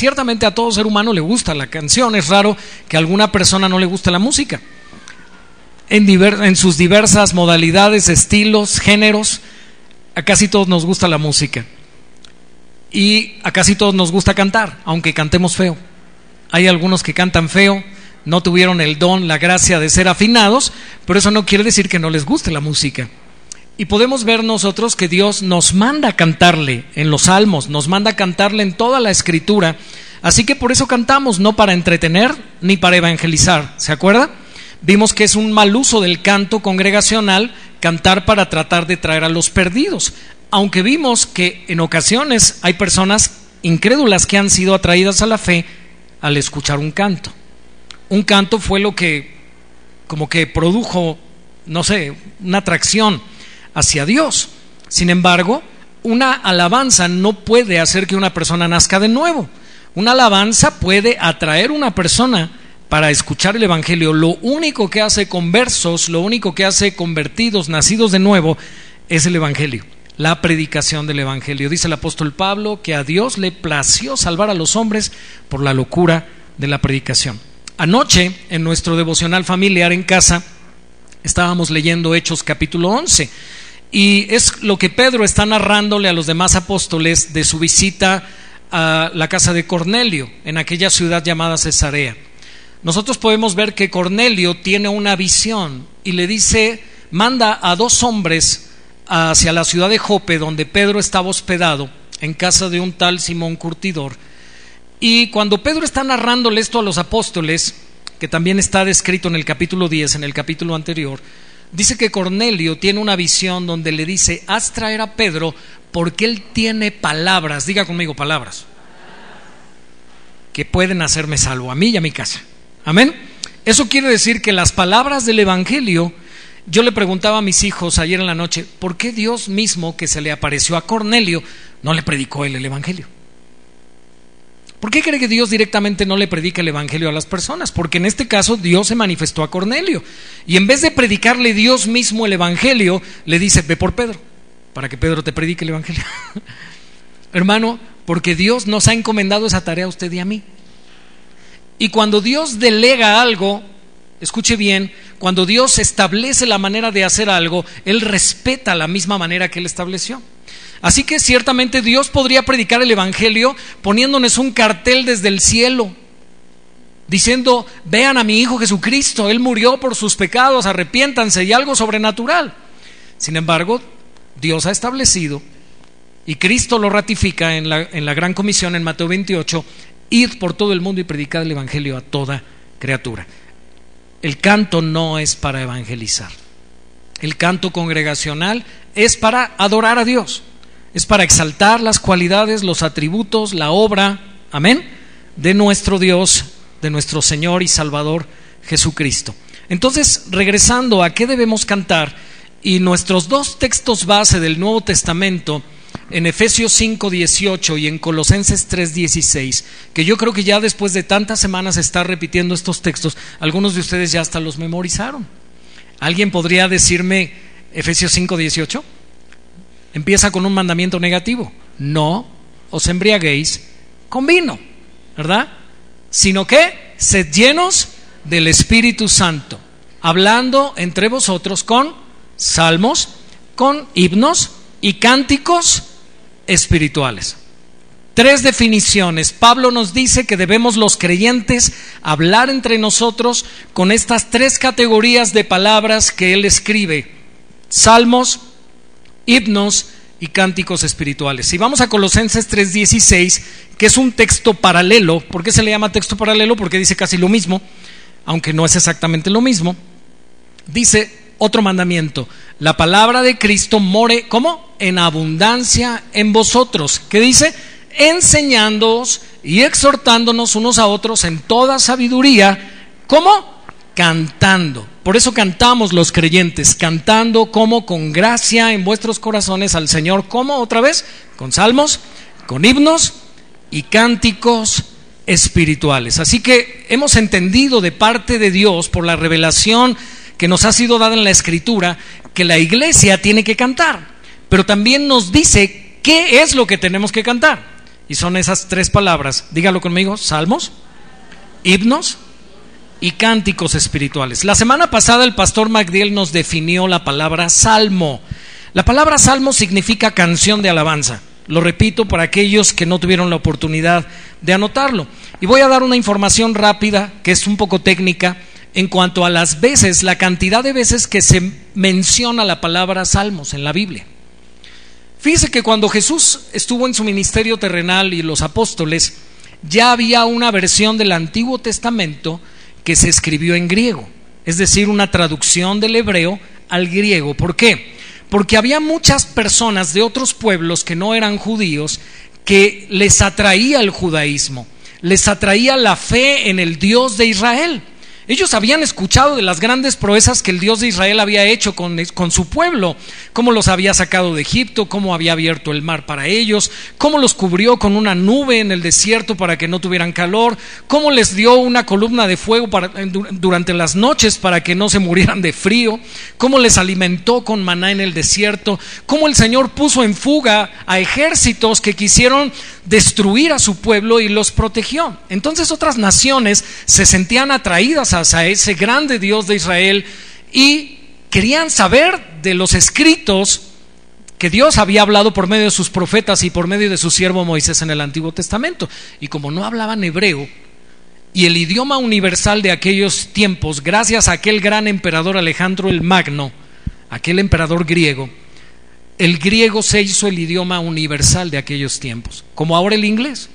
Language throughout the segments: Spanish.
Ciertamente a todo ser humano le gusta la canción, es raro que a alguna persona no le guste la música. En, en sus diversas modalidades, estilos, géneros, a casi todos nos gusta la música. Y a casi todos nos gusta cantar, aunque cantemos feo. Hay algunos que cantan feo, no tuvieron el don, la gracia de ser afinados, pero eso no quiere decir que no les guste la música. Y podemos ver nosotros que Dios nos manda cantarle en los salmos, nos manda cantarle en toda la escritura. Así que por eso cantamos, no para entretener ni para evangelizar. ¿Se acuerda? Vimos que es un mal uso del canto congregacional cantar para tratar de traer a los perdidos. Aunque vimos que en ocasiones hay personas incrédulas que han sido atraídas a la fe al escuchar un canto. Un canto fue lo que como que produjo, no sé, una atracción hacia Dios. Sin embargo, una alabanza no puede hacer que una persona nazca de nuevo. Una alabanza puede atraer a una persona para escuchar el Evangelio. Lo único que hace conversos, lo único que hace convertidos, nacidos de nuevo, es el Evangelio, la predicación del Evangelio. Dice el apóstol Pablo que a Dios le plació salvar a los hombres por la locura de la predicación. Anoche, en nuestro devocional familiar en casa, estábamos leyendo Hechos capítulo 11 y es lo que Pedro está narrándole a los demás apóstoles de su visita a la casa de Cornelio, en aquella ciudad llamada Cesarea. Nosotros podemos ver que Cornelio tiene una visión y le dice, manda a dos hombres hacia la ciudad de Jope, donde Pedro estaba hospedado, en casa de un tal Simón Curtidor. Y cuando Pedro está narrándole esto a los apóstoles, que también está descrito en el capítulo 10, en el capítulo anterior, Dice que Cornelio tiene una visión donde le dice, haz traer a Pedro porque él tiene palabras, diga conmigo palabras, que pueden hacerme salvo a mí y a mi casa. Amén. Eso quiere decir que las palabras del Evangelio, yo le preguntaba a mis hijos ayer en la noche, ¿por qué Dios mismo que se le apareció a Cornelio no le predicó él el Evangelio? ¿Por qué cree que Dios directamente no le predica el Evangelio a las personas? Porque en este caso Dios se manifestó a Cornelio. Y en vez de predicarle Dios mismo el Evangelio, le dice, ve por Pedro, para que Pedro te predique el Evangelio. Hermano, porque Dios nos ha encomendado esa tarea a usted y a mí. Y cuando Dios delega algo, escuche bien, cuando Dios establece la manera de hacer algo, Él respeta la misma manera que Él estableció. Así que ciertamente Dios podría predicar el Evangelio poniéndonos un cartel desde el cielo, diciendo, vean a mi Hijo Jesucristo, Él murió por sus pecados, arrepiéntanse y algo sobrenatural. Sin embargo, Dios ha establecido, y Cristo lo ratifica en la, en la Gran Comisión en Mateo 28, id por todo el mundo y predicad el Evangelio a toda criatura. El canto no es para evangelizar. El canto congregacional es para adorar a Dios es para exaltar las cualidades, los atributos, la obra, amén, de nuestro Dios, de nuestro Señor y Salvador Jesucristo. Entonces, regresando a qué debemos cantar, y nuestros dos textos base del Nuevo Testamento, en Efesios 5:18 y en Colosenses 3:16, que yo creo que ya después de tantas semanas estar repitiendo estos textos, algunos de ustedes ya hasta los memorizaron. ¿Alguien podría decirme Efesios 5:18? Empieza con un mandamiento negativo. No os embriaguéis con vino, ¿verdad? Sino que sed llenos del Espíritu Santo, hablando entre vosotros con salmos, con himnos y cánticos espirituales. Tres definiciones. Pablo nos dice que debemos los creyentes hablar entre nosotros con estas tres categorías de palabras que él escribe. Salmos, himnos y cánticos espirituales. Si vamos a Colosenses 3:16, que es un texto paralelo, ¿por qué se le llama texto paralelo? Porque dice casi lo mismo, aunque no es exactamente lo mismo. Dice otro mandamiento, la palabra de Cristo more, ¿cómo? En abundancia en vosotros. ¿Qué dice? Enseñándoos y exhortándonos unos a otros en toda sabiduría, ¿cómo? Cantando por eso cantamos los creyentes, cantando como con gracia en vuestros corazones al Señor, como otra vez, con salmos, con himnos y cánticos espirituales. Así que hemos entendido de parte de Dios, por la revelación que nos ha sido dada en la Escritura, que la iglesia tiene que cantar, pero también nos dice qué es lo que tenemos que cantar. Y son esas tres palabras. Dígalo conmigo, salmos, himnos y cánticos espirituales. La semana pasada el pastor Magdiel nos definió la palabra salmo. La palabra salmo significa canción de alabanza. Lo repito para aquellos que no tuvieron la oportunidad de anotarlo. Y voy a dar una información rápida que es un poco técnica en cuanto a las veces, la cantidad de veces que se menciona la palabra salmos en la Biblia. Fíjese que cuando Jesús estuvo en su ministerio terrenal y los apóstoles, ya había una versión del Antiguo Testamento que se escribió en griego, es decir, una traducción del hebreo al griego. ¿Por qué? Porque había muchas personas de otros pueblos que no eran judíos que les atraía el judaísmo, les atraía la fe en el Dios de Israel. Ellos habían escuchado de las grandes proezas que el Dios de Israel había hecho con, su pueblo, cómo los había sacado de Egipto, cómo había abierto el mar para ellos, cómo los cubrió con una nube en el desierto para que no tuvieran calor, cómo les dio una columna de fuego durante las noches para que no se murieran de frío, cómo les alimentó con maná en el desierto, cómo el Señor puso en fuga a ejércitos que quisieron destruir a su pueblo y los protegió. Entonces otras naciones se sentían atraídas a ese grande Dios de Israel y querían saber de los escritos que Dios había hablado por medio de sus profetas y por medio de su siervo Moisés en el Antiguo Testamento. Y como no hablaban hebreo, y el idioma universal de aquellos tiempos, gracias a aquel gran emperador Alejandro el Magno, aquel emperador griego, el griego se hizo el idioma universal de aquellos tiempos, como ahora el inglés.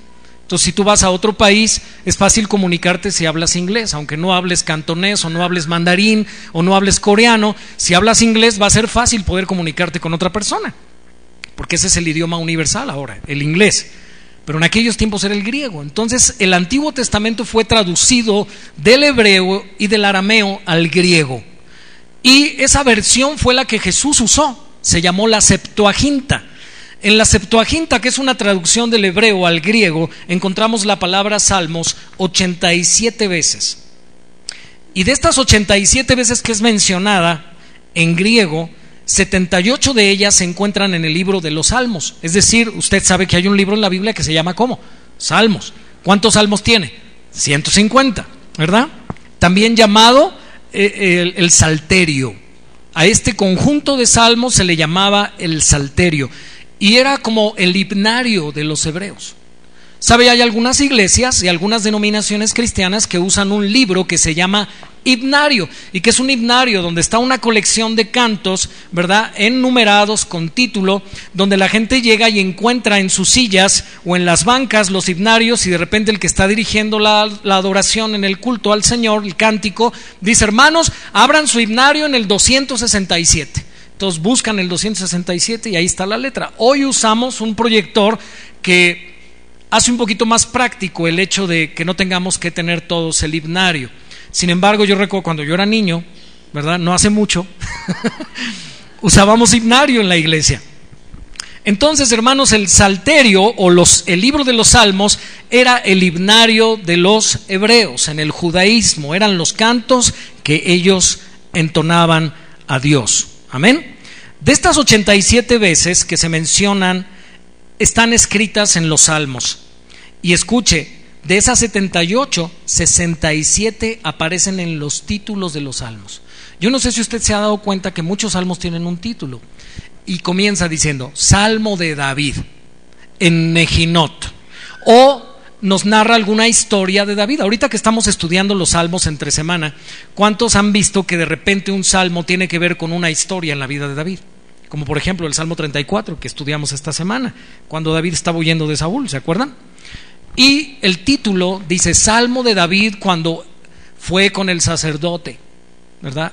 Entonces, si tú vas a otro país, es fácil comunicarte si hablas inglés, aunque no hables cantonés o no hables mandarín o no hables coreano, si hablas inglés va a ser fácil poder comunicarte con otra persona, porque ese es el idioma universal ahora, el inglés. Pero en aquellos tiempos era el griego. Entonces, el Antiguo Testamento fue traducido del hebreo y del arameo al griego. Y esa versión fue la que Jesús usó se llamó la Septuaginta. En la Septuaginta, que es una traducción del hebreo al griego, encontramos la palabra salmos 87 veces. Y de estas 87 veces que es mencionada en griego, 78 de ellas se encuentran en el libro de los salmos. Es decir, usted sabe que hay un libro en la Biblia que se llama ¿cómo? Salmos. ¿Cuántos salmos tiene? 150, ¿verdad? También llamado eh, el, el Salterio. A este conjunto de salmos se le llamaba el Salterio y era como el himnario de los hebreos. ¿Sabe? Hay algunas iglesias y algunas denominaciones cristianas que usan un libro que se llama himnario y que es un himnario donde está una colección de cantos, ¿verdad? Enumerados con título, donde la gente llega y encuentra en sus sillas o en las bancas los himnarios y de repente el que está dirigiendo la, adoración en el culto al Señor, el cántico, dice, hermanos, abran su himnario en el 267. Entonces buscan el 267 y ahí está la letra. Hoy usamos un proyector que hace un poquito más práctico el hecho de que no tengamos que tener todos el himnario. Sin embargo, yo recuerdo cuando yo era niño, ¿verdad? No hace mucho, usábamos himnario en la iglesia. Entonces, hermanos, el salterio o los, el libro de los salmos era el himnario de los hebreos en el judaísmo, eran los cantos que ellos entonaban a Dios. Amén. De estas 87 veces que se mencionan, están escritas en los salmos. Y escuche, de esas 78, 67 aparecen en los títulos de los salmos. Yo no sé si usted se ha dado cuenta que muchos salmos tienen un título. Y comienza diciendo, Salmo de David, en Nejinot. O nos narra alguna historia de David. Ahorita que estamos estudiando los salmos entre semana, ¿cuántos han visto que de repente un salmo tiene que ver con una historia en la vida de David? Como por ejemplo el Salmo 34 que estudiamos esta semana, cuando David estaba huyendo de Saúl, ¿se acuerdan? Y el título dice Salmo de David cuando fue con el sacerdote, ¿verdad?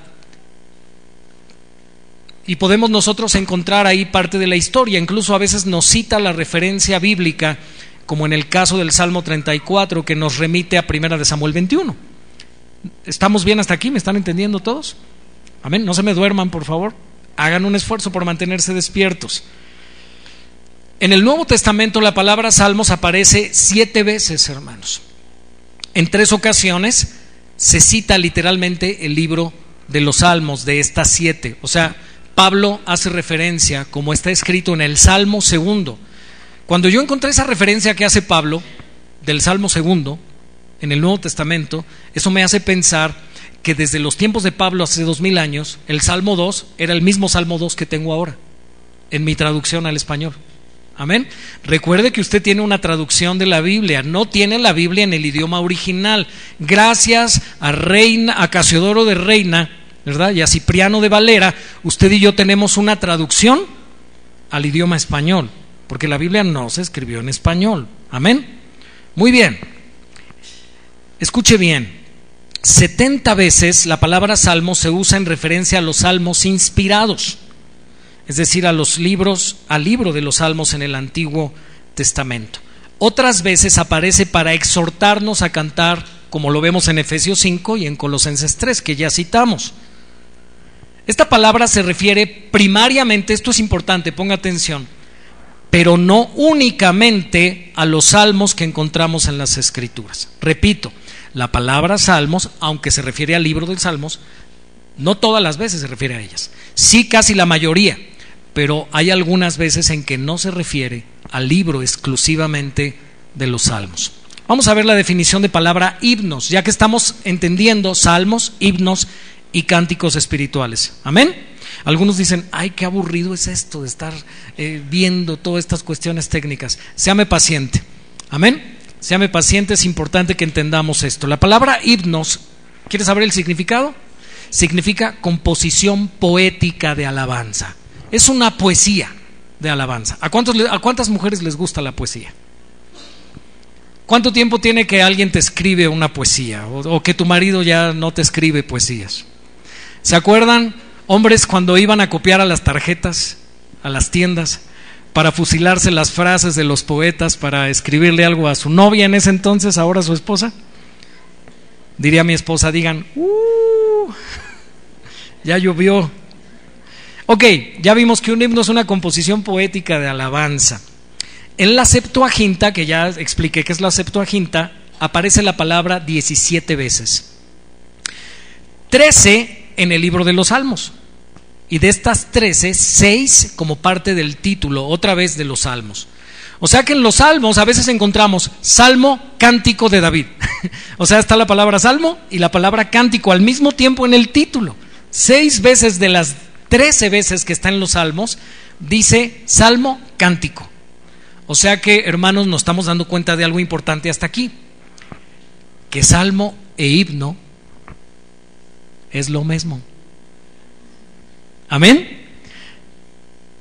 Y podemos nosotros encontrar ahí parte de la historia, incluso a veces nos cita la referencia bíblica, como en el caso del Salmo 34 que nos remite a Primera de Samuel 21. ¿Estamos bien hasta aquí? ¿Me están entendiendo todos? Amén. No se me duerman, por favor. Hagan un esfuerzo por mantenerse despiertos. En el Nuevo Testamento la palabra salmos aparece siete veces, hermanos. En tres ocasiones se cita literalmente el libro de los salmos de estas siete. O sea, Pablo hace referencia, como está escrito en el Salmo segundo, Cuando yo encontré esa referencia que hace Pablo del Salmo segundo en el Nuevo Testamento, eso me hace pensar que desde los tiempos de Pablo hace dos mil años, el Salmo 2 era el mismo Salmo 2 que tengo ahora, en mi traducción al español. Amén. Recuerde que usted tiene una traducción de la Biblia, no tiene la Biblia en el idioma original. Gracias a Reina, a Casiodoro de Reina, ¿verdad? Y a Cipriano de Valera, usted y yo tenemos una traducción al idioma español, porque la Biblia no se escribió en español. Amén. Muy bien. Escuche bien. 70 veces la palabra salmo se usa en referencia a los salmos inspirados es decir, a los libros, al libro de los salmos en el Antiguo Testamento. Otras veces aparece para exhortarnos a cantar, como lo vemos en Efesios 5 y en Colosenses 3, que ya citamos. Esta palabra se refiere primariamente, esto es importante, ponga atención, pero no únicamente a los salmos que encontramos en las Escrituras. Repito, la palabra salmos, aunque se refiere al libro de salmos, no todas las veces se refiere a ellas, sí casi la mayoría pero hay algunas veces en que no se refiere al libro exclusivamente de los salmos. Vamos a ver la definición de palabra himnos, ya que estamos entendiendo salmos, himnos y cánticos espirituales. Amén. Algunos dicen, ay, qué aburrido es esto de estar eh, viendo todas estas cuestiones técnicas. Séame paciente. Amén. Séame paciente, es importante que entendamos esto. La palabra himnos, ¿quieres saber el significado? Significa composición poética de alabanza. Es una poesía de alabanza. ¿A, ¿A cuántas mujeres les gusta la poesía? ¿Cuánto tiempo tiene que alguien te escribe una poesía o, que tu marido ya no te escribe poesías? ¿Se acuerdan, hombres, cuando iban a copiar a las tarjetas, a las tiendas, para fusilarse las frases de los poetas, para escribirle algo a su novia en ese entonces, ahora su esposa? Diría mi esposa, digan, uh, ya llovió, Ok, ya vimos que un himno es una composición poética de alabanza. En la Septuaginta, que ya expliqué que es la Septuaginta, aparece la palabra 17 veces. 13 en el libro de los Salmos. Y de estas 13, 6 como parte del título, otra vez de los Salmos. O sea que en los Salmos a veces encontramos Salmo, cántico de David. o sea, está la palabra Salmo y la palabra cántico al mismo tiempo en el título. Seis veces de las Trece veces que está en los salmos, dice salmo cántico. O sea que, hermanos, nos estamos dando cuenta de algo importante hasta aquí, que salmo e himno es lo mismo. Amén.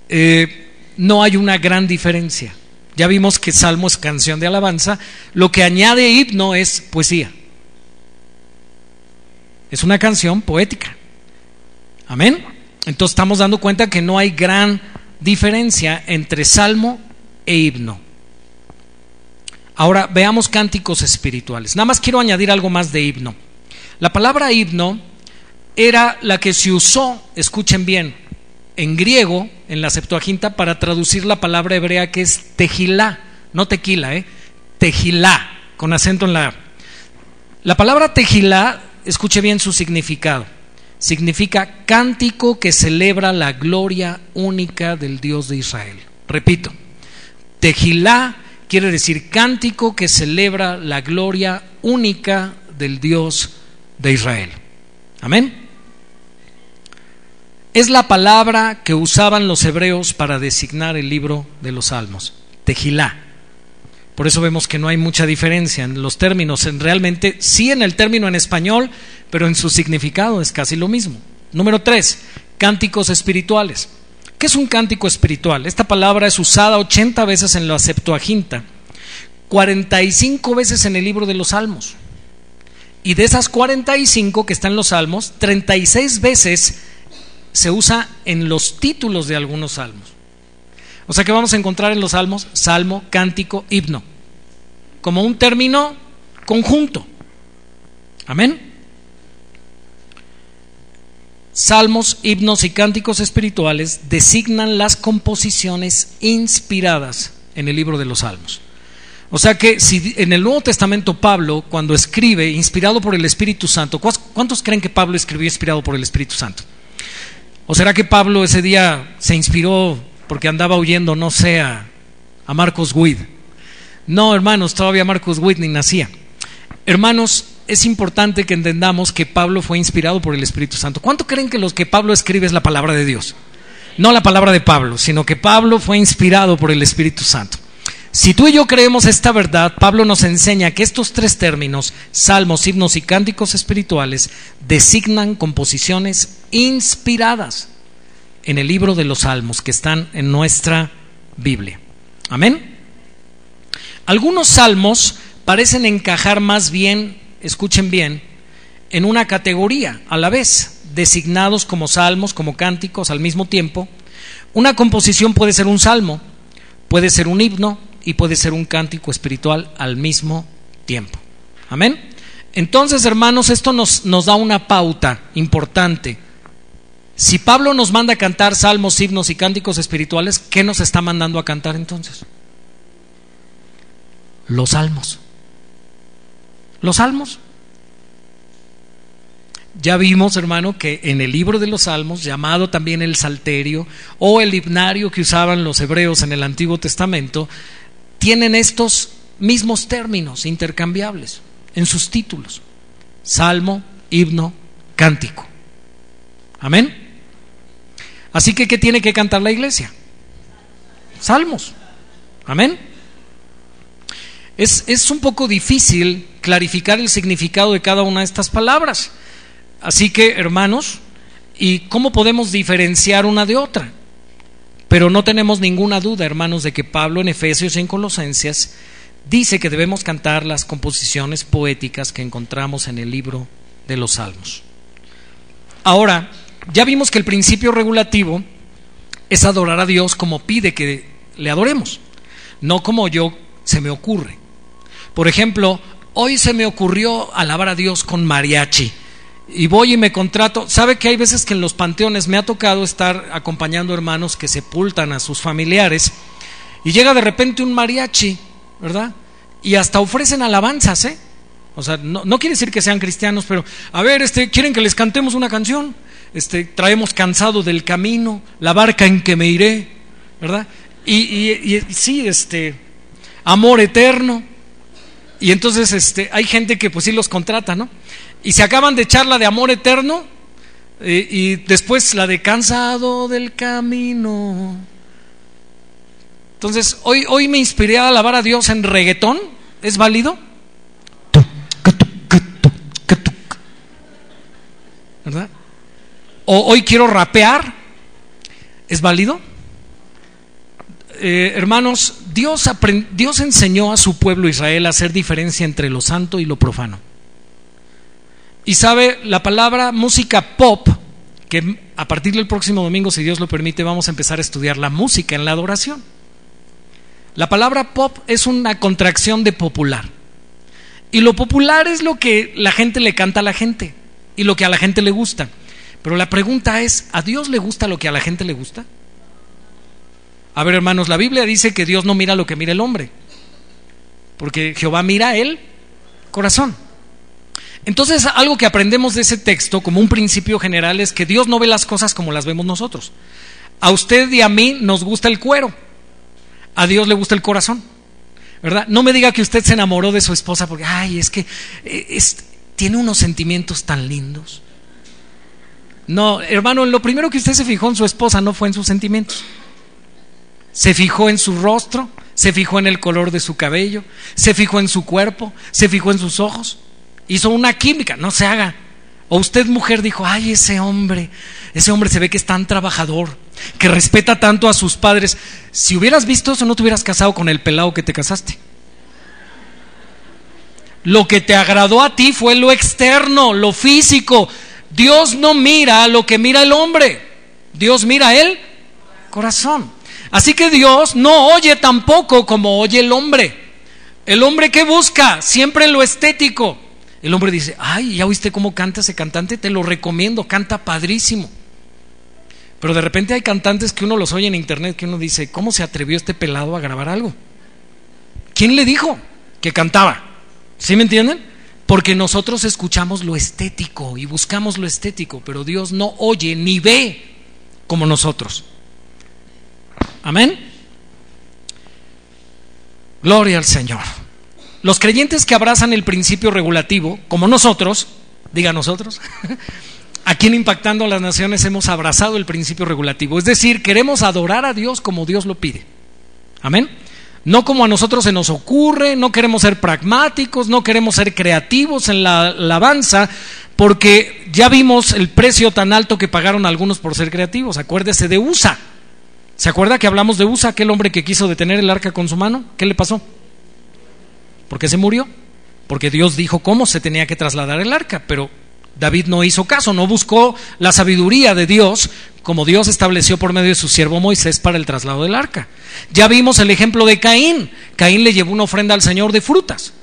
Eh, no hay una gran diferencia. Ya vimos que salmo es canción de alabanza, lo que añade himno es poesía. Es una canción poética. Amén. Entonces estamos dando cuenta que no hay gran diferencia entre salmo e himno. Ahora veamos cánticos espirituales. Nada más quiero añadir algo más de himno. La palabra himno era la que se usó, escuchen bien, en griego, en la Septuaginta, para traducir la palabra hebrea que es tejilá, no tequila, ¿eh? tejilá, con acento en la A. La palabra tejilá, escuche bien su significado significa cántico que celebra la gloria única del Dios de Israel. Repito, Tejilá quiere decir cántico que celebra la gloria única del Dios de Israel. Amén. Es la palabra que usaban los hebreos para designar el libro de los Salmos, Tejilá. Por eso vemos que no hay mucha diferencia en los términos. En realmente, sí en el término en español, pero en su significado es casi lo mismo. Número tres, cánticos espirituales. ¿Qué es un cántico espiritual? Esta palabra es usada 80 veces en la Septuaginta, 45 veces en el libro de los Salmos. Y de esas 45 que están en los Salmos, 36 veces se usa en los títulos de algunos salmos. O sea que vamos a encontrar en los salmos salmo, cántico, himno, como un término conjunto. Amén. Salmos, himnos y cánticos espirituales designan las composiciones inspiradas en el libro de los Salmos. O sea que si en el Nuevo Testamento Pablo, cuando escribe, inspirado por el Espíritu Santo, ¿cuántos creen que Pablo escribió inspirado por el Espíritu Santo? ¿O será que Pablo ese día se inspiró porque andaba huyendo, no sé, a, a Marcos Witt. No, hermanos, todavía Marcos Witt ni nacía. Hermanos, es importante que entendamos que Pablo fue inspirado por el Espíritu Santo. ¿Cuánto creen que lo que Pablo escribe es la palabra de Dios? No la palabra de Pablo, sino que Pablo fue inspirado por el Espíritu Santo. Si tú y yo creemos esta verdad, Pablo nos enseña que estos tres términos, salmos, himnos y cánticos espirituales, designan composiciones inspiradas en el libro de los salmos que están en nuestra Biblia. Amén. Algunos salmos parecen encajar más bien escuchen bien, en una categoría a la vez, designados como salmos, como cánticos al mismo tiempo. Una composición puede ser un salmo, puede ser un himno y puede ser un cántico espiritual al mismo tiempo. Amén. Entonces, hermanos, esto nos, nos da una pauta importante. Si Pablo nos manda a cantar salmos, himnos y cánticos espirituales, ¿qué nos está mandando a cantar entonces? Los salmos. Los salmos. Ya vimos, hermano, que en el libro de los salmos, llamado también el salterio o el himnario que usaban los hebreos en el Antiguo Testamento, tienen estos mismos términos intercambiables en sus títulos. Salmo, himno, cántico. Amén. Así que, ¿qué tiene que cantar la iglesia? Salmos. Amén. Es, es un poco difícil clarificar el significado de cada una de estas palabras. Así que, hermanos, ¿y cómo podemos diferenciar una de otra? Pero no tenemos ninguna duda, hermanos, de que Pablo en Efesios y en Colosenses dice que debemos cantar las composiciones poéticas que encontramos en el libro de los Salmos. Ahora, ya vimos que el principio regulativo es adorar a Dios como pide que le adoremos, no como yo se me ocurre. Por ejemplo, hoy se me ocurrió alabar a Dios con mariachi. Y voy y me contrato. ¿Sabe que hay veces que en los panteones me ha tocado estar acompañando hermanos que sepultan a sus familiares y llega de repente un mariachi, ¿verdad? Y hasta ofrecen alabanzas, ¿eh? O sea, no, no, quiere decir que sean cristianos, pero a ver, este, quieren que les cantemos una canción. Este, traemos cansado del camino, la barca en que me iré, ¿verdad? Y, y, y sí, este, amor eterno. Y entonces este, hay gente que pues sí los contrata, ¿no? Y se acaban de echar la de amor eterno y después la de cansado del camino. Entonces, hoy, hoy me inspiré a alabar a Dios en reggaetón. ¿Es válido? ¿Verdad? O hoy quiero rapear. ¿Es válido? Eh, hermanos, Dios, Dios enseñó a su pueblo Israel a hacer diferencia entre lo santo y lo profano. Y sabe, la palabra música pop, que a partir del próximo domingo, si Dios lo permite, vamos a empezar a estudiar la música en la adoración. La palabra pop es una contracción de popular. Y lo popular es lo que la gente le canta a la gente y lo que a la gente le gusta. Pero la pregunta es, ¿a Dios le gusta lo que a la gente le gusta? A ver, hermanos, la Biblia dice que Dios no mira lo que mira el hombre, porque Jehová mira el corazón. Entonces, algo que aprendemos de ese texto como un principio general es que Dios no ve las cosas como las vemos nosotros. A usted y a mí nos gusta el cuero, a Dios le gusta el corazón. ¿Verdad? No me diga que usted se enamoró de su esposa porque, ay, es que eh, tiene unos sentimientos tan lindos. No, hermano, lo primero que usted se fijó en su esposa no fue en sus sentimientos. Se fijó en su rostro, se fijó en el color de su cabello, se fijó en su cuerpo, se fijó en sus ojos. Hizo una química, no se haga. O usted mujer dijo, ay, ese hombre, ese hombre se ve que es tan trabajador, que respeta tanto a sus padres. Si hubieras visto eso, no te hubieras casado con el pelado que te casaste. Lo que te agradó a ti fue lo externo, lo físico. Dios no mira lo que mira el hombre, Dios mira el corazón. Así que Dios no oye tampoco como oye el hombre. El hombre que busca siempre lo estético. El hombre dice, ay, ¿ya oíste cómo canta ese cantante? Te lo recomiendo, canta padrísimo. Pero de repente hay cantantes que uno los oye en internet que uno dice, ¿cómo se atrevió este pelado a grabar algo? ¿Quién le dijo que cantaba? ¿Sí me entienden? Porque nosotros escuchamos lo estético y buscamos lo estético, pero Dios no oye ni ve como nosotros. Amén. Gloria al Señor. Los creyentes que abrazan el principio regulativo, como nosotros, diga nosotros, aquí en Impactando a las Naciones hemos abrazado el principio regulativo. Es decir, queremos adorar a Dios como Dios lo pide. Amén. No como a nosotros se nos ocurre, no queremos ser pragmáticos, no queremos ser creativos en la alabanza, porque ya vimos el precio tan alto que pagaron algunos por ser creativos. Acuérdese de USA. ¿Se acuerda que hablamos de USA, aquel hombre que quiso detener el arca con su mano? ¿Qué le pasó? ¿Por qué se murió? Porque Dios dijo cómo se tenía que trasladar el arca, pero David no hizo caso, no buscó la sabiduría de Dios como Dios estableció por medio de su siervo Moisés para el traslado del arca. Ya vimos el ejemplo de Caín. Caín le llevó una ofrenda al Señor de frutas.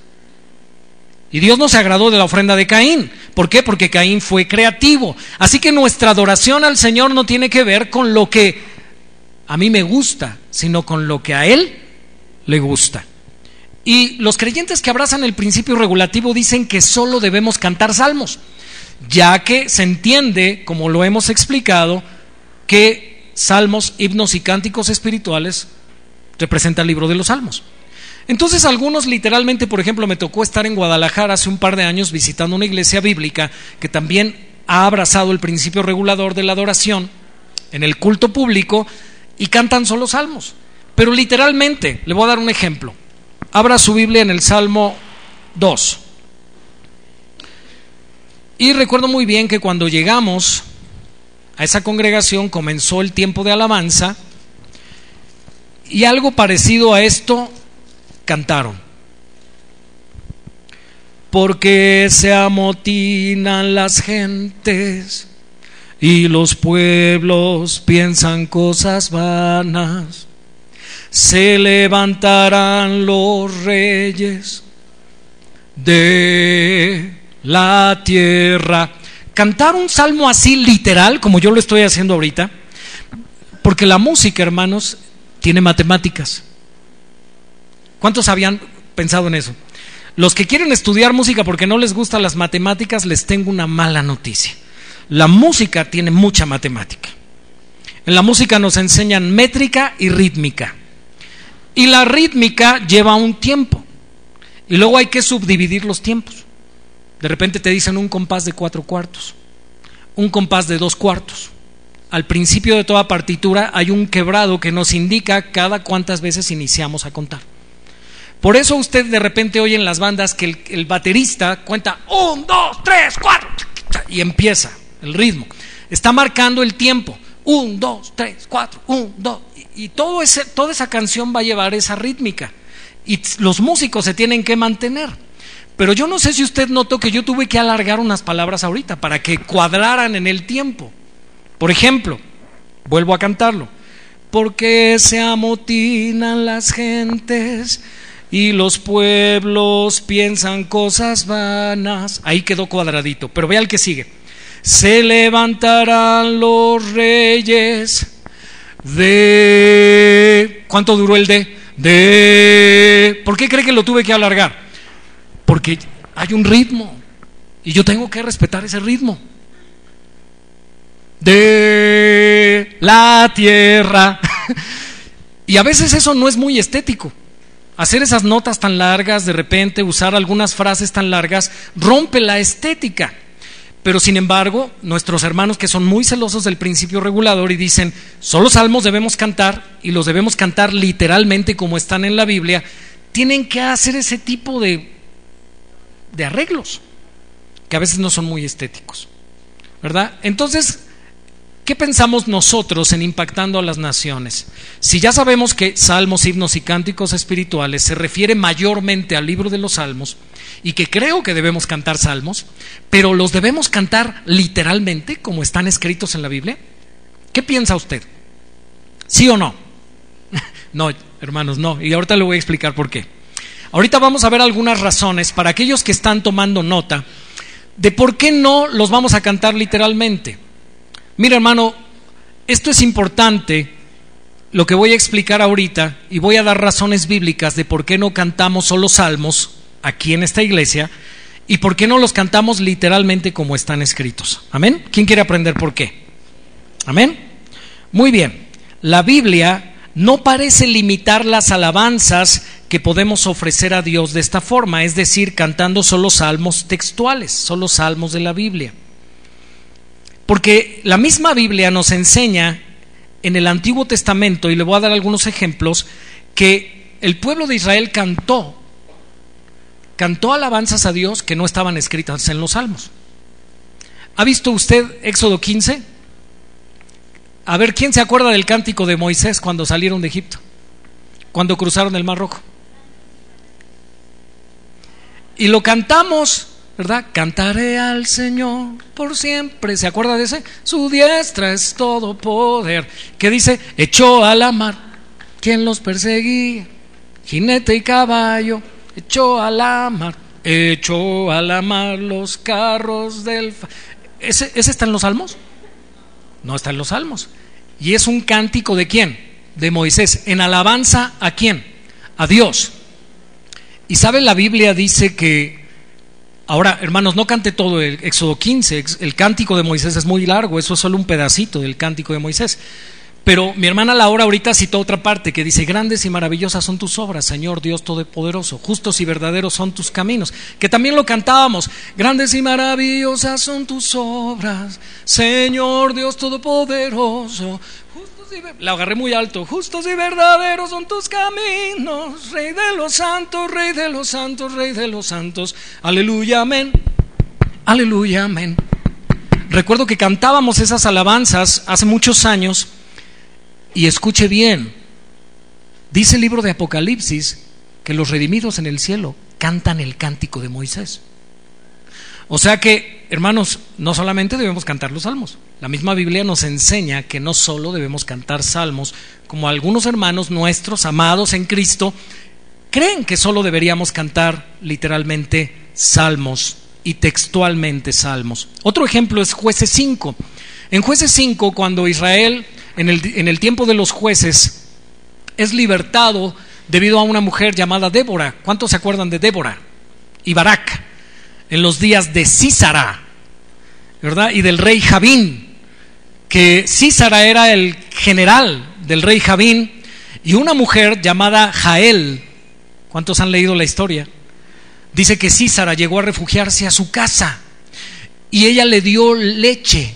Y Dios no se agradó de la ofrenda de Caín. ¿Por qué? Porque Caín fue creativo. Así que nuestra adoración al Señor no tiene que ver con lo que a mí me gusta, sino con lo que a Él le gusta. Y los creyentes que abrazan el principio regulativo dicen que solo debemos cantar salmos ya que se entiende, como lo hemos explicado, que salmos, himnos y cánticos espirituales representan el libro de los salmos. Entonces algunos literalmente, por ejemplo, me tocó estar en Guadalajara hace un par de años visitando una iglesia bíblica que también ha abrazado el principio regulador de la adoración en el culto público y cantan solo salmos. Pero literalmente, le voy a dar un ejemplo. Abra su Biblia en el Salmo 2. Y recuerdo muy bien que cuando llegamos a esa congregación comenzó el tiempo de alabanza y algo parecido a esto cantaron. Porque se amotinan las gentes y los pueblos piensan cosas vanas. Se levantarán los reyes de la tierra. Cantar un salmo así literal, como yo lo estoy haciendo ahorita, porque la música, hermanos, tiene matemáticas. ¿Cuántos habían pensado en eso? Los que quieren estudiar música porque no les gustan las matemáticas, les tengo una mala noticia. La música tiene mucha matemática. En la música nos enseñan métrica y rítmica. Y la rítmica lleva un tiempo. Y luego hay que subdividir los tiempos. De repente te dicen un compás de cuatro cuartos, un compás de dos cuartos. Al principio de toda partitura hay un quebrado que nos indica cada cuántas veces iniciamos a contar. Por eso usted de repente oye en las bandas que el, baterista cuenta un, dos, tres, cuatro y empieza el ritmo. Está marcando el tiempo. Un, dos, tres, cuatro, un, dos. Y, todo ese, toda esa canción va a llevar esa rítmica. Y los músicos se tienen que mantener. Pero yo no sé si usted notó que yo tuve que alargar unas palabras ahorita para que cuadraran en el tiempo. Por ejemplo, vuelvo a cantarlo. Porque se amotinan las gentes y los pueblos piensan cosas vanas. Ahí quedó cuadradito, pero vea el que sigue. Se levantarán los reyes de... ¿Cuánto duró el de? De... ¿Por qué cree que lo tuve que alargar? Porque hay un ritmo y yo tengo que respetar ese ritmo. De la tierra. y a veces eso no es muy estético. Hacer esas notas tan largas, de repente usar algunas frases tan largas, rompe la estética. Pero sin embargo, nuestros hermanos que son muy celosos del principio regulador y dicen, solo salmos debemos cantar y los debemos cantar literalmente como están en la Biblia, tienen que hacer ese tipo de de arreglos, que a veces no son muy estéticos. ¿Verdad? Entonces, ¿qué pensamos nosotros en impactando a las naciones? Si ya sabemos que salmos, himnos y cánticos espirituales se refiere mayormente al libro de los salmos, y que creo que debemos cantar salmos, pero los debemos cantar literalmente como están escritos en la Biblia, ¿qué piensa usted? ¿Sí o no? no, hermanos, no. Y ahorita le voy a explicar por qué. Ahorita vamos a ver algunas razones para aquellos que están tomando nota de por qué no los vamos a cantar literalmente. Mira hermano, esto es importante, lo que voy a explicar ahorita, y voy a dar razones bíblicas de por qué no cantamos solo salmos aquí en esta iglesia y por qué no los cantamos literalmente como están escritos. Amén. ¿Quién quiere aprender por qué? Amén. Muy bien. La Biblia no parece limitar las alabanzas que podemos ofrecer a Dios de esta forma, es decir, cantando solo salmos textuales, solo salmos de la Biblia. Porque la misma Biblia nos enseña en el Antiguo Testamento, y le voy a dar algunos ejemplos, que el pueblo de Israel cantó, cantó alabanzas a Dios que no estaban escritas en los salmos. ¿Ha visto usted Éxodo 15? A ver, ¿quién se acuerda del cántico de Moisés cuando salieron de Egipto? Cuando cruzaron el Mar Rojo. Y lo cantamos, ¿verdad? Cantaré al Señor por siempre. ¿Se acuerda de ese? Su diestra es todo poder. Que dice, echó a la mar quien los perseguía, jinete y caballo, echó a la mar, echó a la mar los carros del... ¿Ese, ¿Ese está en los salmos? No está en los salmos. Y es un cántico de quién? De Moisés. En alabanza a quién? A Dios. Y sabe, la Biblia dice que, ahora hermanos, no cante todo el Éxodo 15, el cántico de Moisés es muy largo, eso es solo un pedacito del cántico de Moisés. Pero mi hermana Laura ahorita citó otra parte que dice, grandes y maravillosas son tus obras, Señor Dios Todopoderoso, justos y verdaderos son tus caminos, que también lo cantábamos, grandes y maravillosas son tus obras, Señor Dios Todopoderoso. La agarré muy alto, justos y verdaderos son tus caminos, Rey de los santos, Rey de los santos, Rey de los santos, aleluya, amén, aleluya, amén. Recuerdo que cantábamos esas alabanzas hace muchos años y escuche bien, dice el libro de Apocalipsis que los redimidos en el cielo cantan el cántico de Moisés. O sea que, hermanos, no solamente debemos cantar los salmos, la misma Biblia nos enseña que no solo debemos cantar salmos, como algunos hermanos nuestros, amados en Cristo, creen que solo deberíamos cantar literalmente salmos y textualmente salmos. Otro ejemplo es jueces 5. En jueces 5, cuando Israel en el, tiempo de los jueces es libertado debido a una mujer llamada Débora. ¿Cuántos se acuerdan de Débora? Y en los días de Císara, ¿verdad? Y del rey Javín, que Císara era el general del rey Javín, y una mujer llamada Jael, ¿cuántos han leído la historia? Dice que Císara llegó a refugiarse a su casa y ella le dio leche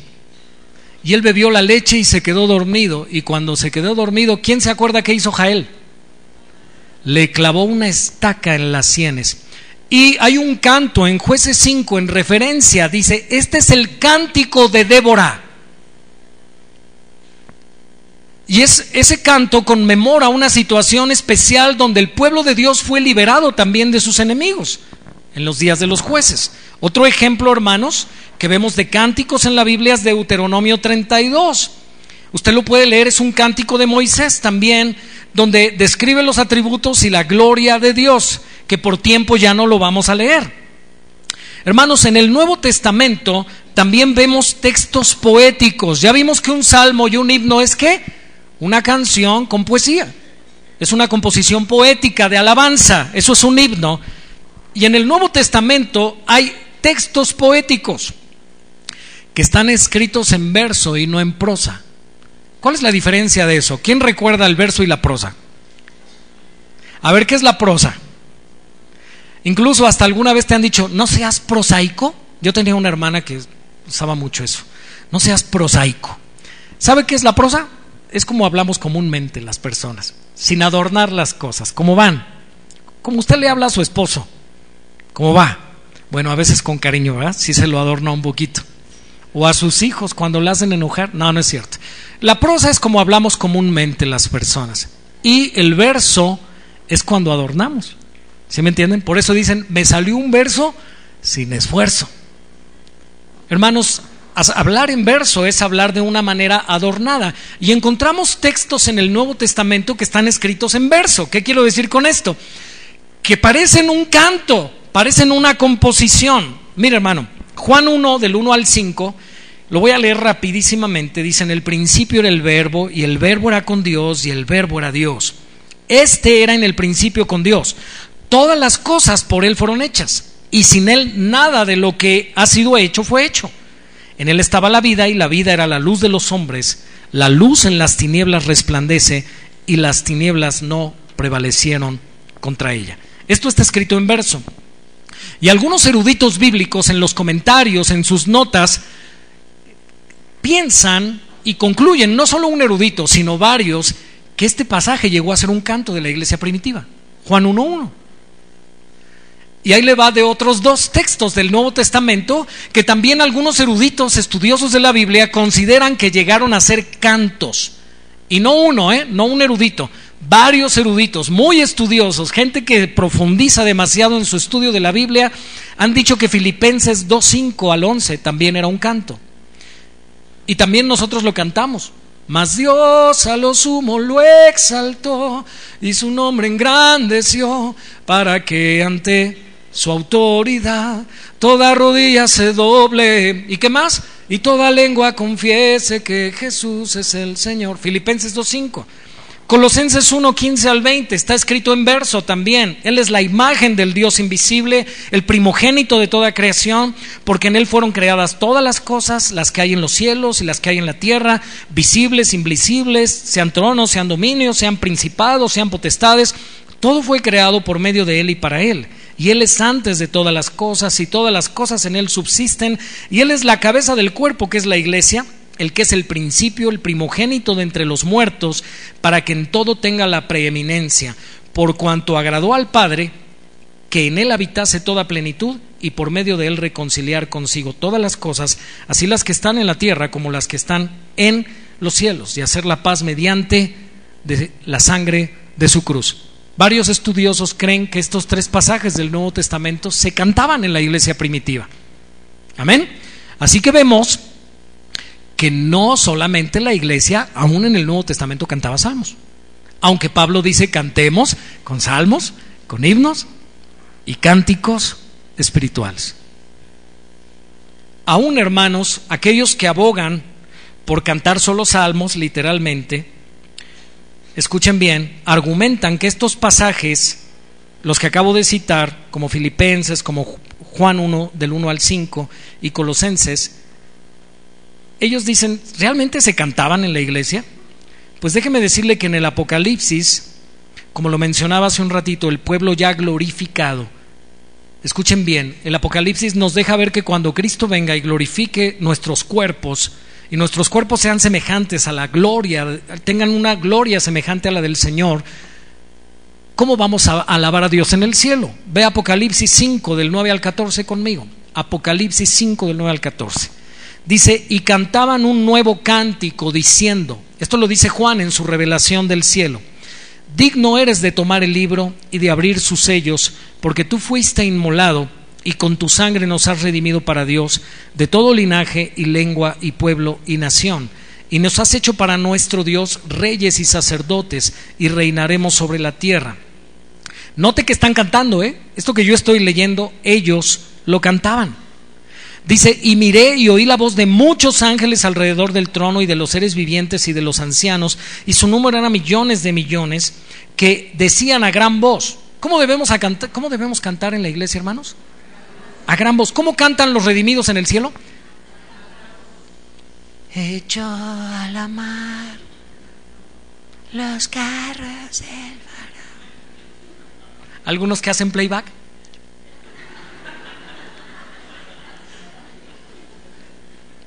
y él bebió la leche y se quedó dormido. Y cuando se quedó dormido, ¿quién se acuerda qué hizo Jael? Le clavó una estaca en las sienes. Y hay un canto en jueces 5 en referencia, dice, este es el cántico de Débora. Y es, ese canto conmemora una situación especial donde el pueblo de Dios fue liberado también de sus enemigos en los días de los jueces. Otro ejemplo, hermanos, que vemos de cánticos en la Biblia es Deuteronomio 32. Usted lo puede leer, es un cántico de Moisés también, donde describe los atributos y la gloria de Dios, que por tiempo ya no lo vamos a leer. Hermanos, en el Nuevo Testamento también vemos textos poéticos. Ya vimos que un salmo y un himno es qué? Una canción con poesía. Es una composición poética de alabanza. Eso es un himno. Y en el Nuevo Testamento hay textos poéticos que están escritos en verso y no en prosa. ¿Cuál es la diferencia de eso? ¿Quién recuerda el verso y la prosa? A ver, ¿qué es la prosa? Incluso hasta alguna vez te han dicho, no seas prosaico. Yo tenía una hermana que usaba mucho eso. No seas prosaico. ¿Sabe qué es la prosa? Es como hablamos comúnmente las personas, sin adornar las cosas, como van. Como usted le habla a su esposo. ¿Cómo va? Bueno, a veces con cariño, ¿verdad? Si se lo adorna un poquito. O a sus hijos cuando le hacen enojar. No, no es cierto. La prosa es como hablamos comúnmente las personas. Y el verso es cuando adornamos. ¿Sí me entienden? Por eso dicen, me salió un verso sin esfuerzo. Hermanos, hablar en verso es hablar de una manera adornada. Y encontramos textos en el Nuevo Testamento que están escritos en verso. ¿Qué quiero decir con esto? Que parecen un canto, parecen una composición. Mira, hermano, Juan 1, del 1 al 5, lo voy a leer rapidísimamente. Dice, en el principio era el verbo, y el verbo era con Dios, y el verbo era Dios. Este era en el principio con Dios. Todas las cosas por Él fueron hechas, y sin Él nada de lo que ha sido hecho fue hecho. En Él estaba la vida, y la vida era la luz de los hombres. La luz en las tinieblas resplandece, y las tinieblas no prevalecieron contra ella. Esto está escrito en verso. Y algunos eruditos bíblicos en los comentarios, en sus notas, piensan y concluyen, no solo un erudito, sino varios, que este pasaje llegó a ser un canto de la iglesia primitiva. Juan 1.1. Y ahí le va de otros dos textos del Nuevo Testamento que también algunos eruditos estudiosos de la Biblia consideran que llegaron a ser cantos. Y no uno, ¿eh? no un erudito, varios eruditos muy estudiosos, gente que profundiza demasiado en su estudio de la Biblia, han dicho que Filipenses 2.5 al 11 también era un canto. Y también nosotros lo cantamos. Mas Dios a lo sumo lo exaltó y su nombre engrandeció para que ante su autoridad toda rodilla se doble. ¿Y qué más? Y toda lengua confiese que Jesús es el Señor. Filipenses 2.5. Colosenses 1, 15 al 20 está escrito en verso también. Él es la imagen del Dios invisible, el primogénito de toda creación, porque en Él fueron creadas todas las cosas, las que hay en los cielos y las que hay en la tierra, visibles, invisibles, sean tronos, sean dominios, sean principados, sean potestades. Todo fue creado por medio de Él y para Él. Y Él es antes de todas las cosas y todas las cosas en Él subsisten. Y Él es la cabeza del cuerpo que es la iglesia el que es el principio, el primogénito de entre los muertos, para que en todo tenga la preeminencia, por cuanto agradó al Padre que en él habitase toda plenitud y por medio de él reconciliar consigo todas las cosas, así las que están en la tierra como las que están en los cielos, y hacer la paz mediante de la sangre de su cruz. Varios estudiosos creen que estos tres pasajes del Nuevo Testamento se cantaban en la iglesia primitiva. Amén. Así que vemos que no solamente la iglesia, aún en el Nuevo Testamento cantaba salmos. Aunque Pablo dice cantemos con salmos, con himnos y cánticos espirituales. Aún hermanos, aquellos que abogan por cantar solo salmos, literalmente, escuchen bien, argumentan que estos pasajes, los que acabo de citar, como Filipenses, como Juan 1 del 1 al 5 y Colosenses, ellos dicen, ¿realmente se cantaban en la iglesia? Pues déjeme decirle que en el Apocalipsis, como lo mencionaba hace un ratito, el pueblo ya glorificado, escuchen bien, el Apocalipsis nos deja ver que cuando Cristo venga y glorifique nuestros cuerpos, y nuestros cuerpos sean semejantes a la gloria, tengan una gloria semejante a la del Señor, ¿cómo vamos a alabar a Dios en el cielo? Ve Apocalipsis 5 del 9 al 14 conmigo. Apocalipsis 5 del 9 al 14. Dice, y cantaban un nuevo cántico diciendo, esto lo dice Juan en su revelación del cielo, digno eres de tomar el libro y de abrir sus sellos, porque tú fuiste inmolado y con tu sangre nos has redimido para Dios de todo linaje y lengua y pueblo y nación. Y nos has hecho para nuestro Dios reyes y sacerdotes y reinaremos sobre la tierra. Note que están cantando, ¿eh? Esto que yo estoy leyendo, ellos lo cantaban. Dice, y miré y oí la voz de muchos ángeles alrededor del trono y de los seres vivientes y de los ancianos, y su número era millones de millones, que decían a gran voz, ¿cómo debemos, ¿cómo debemos cantar en la iglesia, hermanos? A gran voz. ¿Cómo cantan los redimidos en el cielo? Hecho a la mar los carros del Algunos que hacen playback.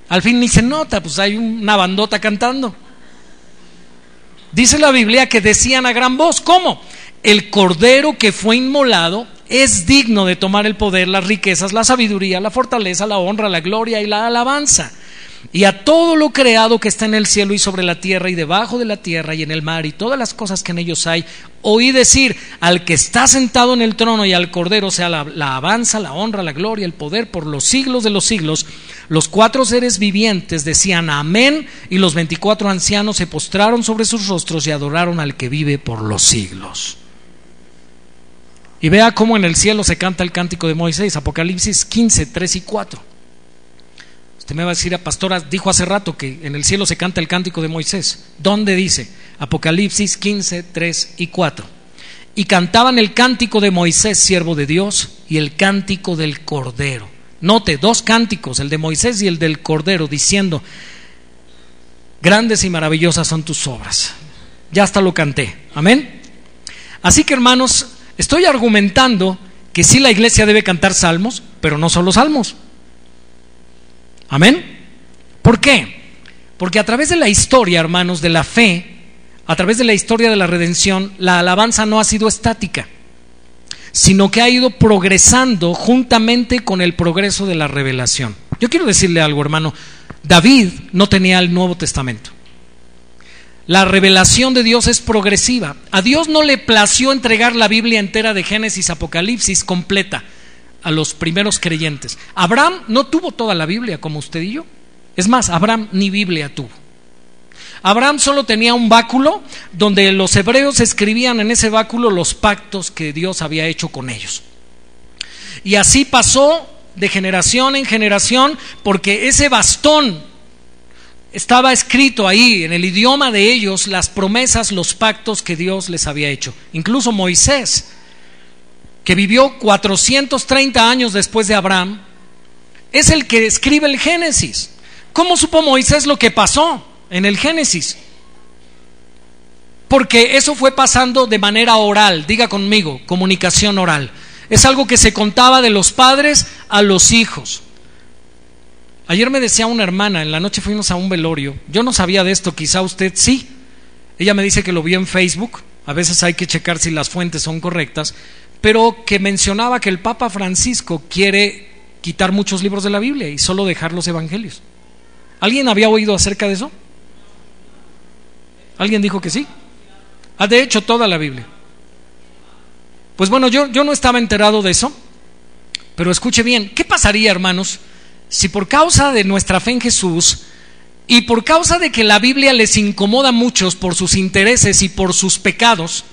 Al fin ni se nota, pues hay una bandota cantando. Dice la Biblia que decían a gran voz, ¿cómo? El cordero que fue inmolado es digno de tomar el poder, las riquezas, la sabiduría, la fortaleza, la honra, la gloria y la alabanza y a todo lo creado que está en el cielo y sobre la tierra y debajo de la tierra y en el mar y todas las cosas que en ellos hay, oí decir al que está sentado en el trono y al cordero sea la, la avanza, la honra, la gloria, el poder por los siglos de los siglos. Los cuatro seres vivientes decían amén y los veinticuatro ancianos se postraron sobre sus rostros y adoraron al que vive por los siglos. Y vea cómo en el cielo se canta el cántico de Moisés, Apocalipsis 15, 3 y 4. Usted me va a decir, a pastora, dijo hace rato que en el cielo se canta el cántico de Moisés. ¿Dónde dice? Apocalipsis 15, 3 y 4. Y cantaban el cántico de Moisés, siervo de Dios, y el cántico del Cordero. Note, dos cánticos, el de Moisés y el del Cordero, diciendo, grandes y maravillosas son tus obras. ya hasta lo canté. Amén. Así que hermanos, estoy argumentando que sí la iglesia debe cantar salmos, pero no solo salmos. Amén. ¿Por qué? Porque a través de la historia, hermanos, de la fe, a través de la historia de la redención, la alabanza no ha sido estática, sino que ha ido progresando juntamente con el progreso de la revelación. Yo quiero decirle algo, hermano. David no tenía el Nuevo Testamento. La revelación de Dios es progresiva. A Dios no le plació entregar la Biblia entera de Génesis, Apocalipsis completa a los primeros creyentes. Abraham no tuvo toda la Biblia como usted y yo. Es más, Abraham ni Biblia tuvo. Abraham solo tenía un báculo donde los hebreos escribían en ese báculo los pactos que Dios había hecho con ellos. Y así pasó de generación en generación porque ese bastón estaba escrito ahí en el idioma de ellos las promesas, los pactos que Dios les había hecho. Incluso Moisés, que vivió 430 años después de Abraham, es el que escribe el Génesis. ¿Cómo supo Moisés lo que pasó en el Génesis? Porque eso fue pasando de manera oral, diga conmigo, comunicación oral. Es algo que se contaba de los padres a los hijos. Ayer me decía una hermana, en la noche fuimos a un velorio, yo no sabía de esto, quizá usted sí. Ella me dice que lo vio en Facebook, a veces hay que checar si las fuentes son correctas, pero que mencionaba que el Papa Francisco quiere quitar muchos libros de la Biblia y solo dejar los evangelios. ¿Alguien había oído acerca de eso? ¿Alguien dijo que sí? Ah, de hecho, toda la Biblia. Pues bueno, yo, yo no estaba enterado de eso, pero escuche bien, ¿qué pasaría, hermanos, si por causa de nuestra fe en Jesús y por causa de que la Biblia les incomoda a muchos por sus intereses y por sus pecados,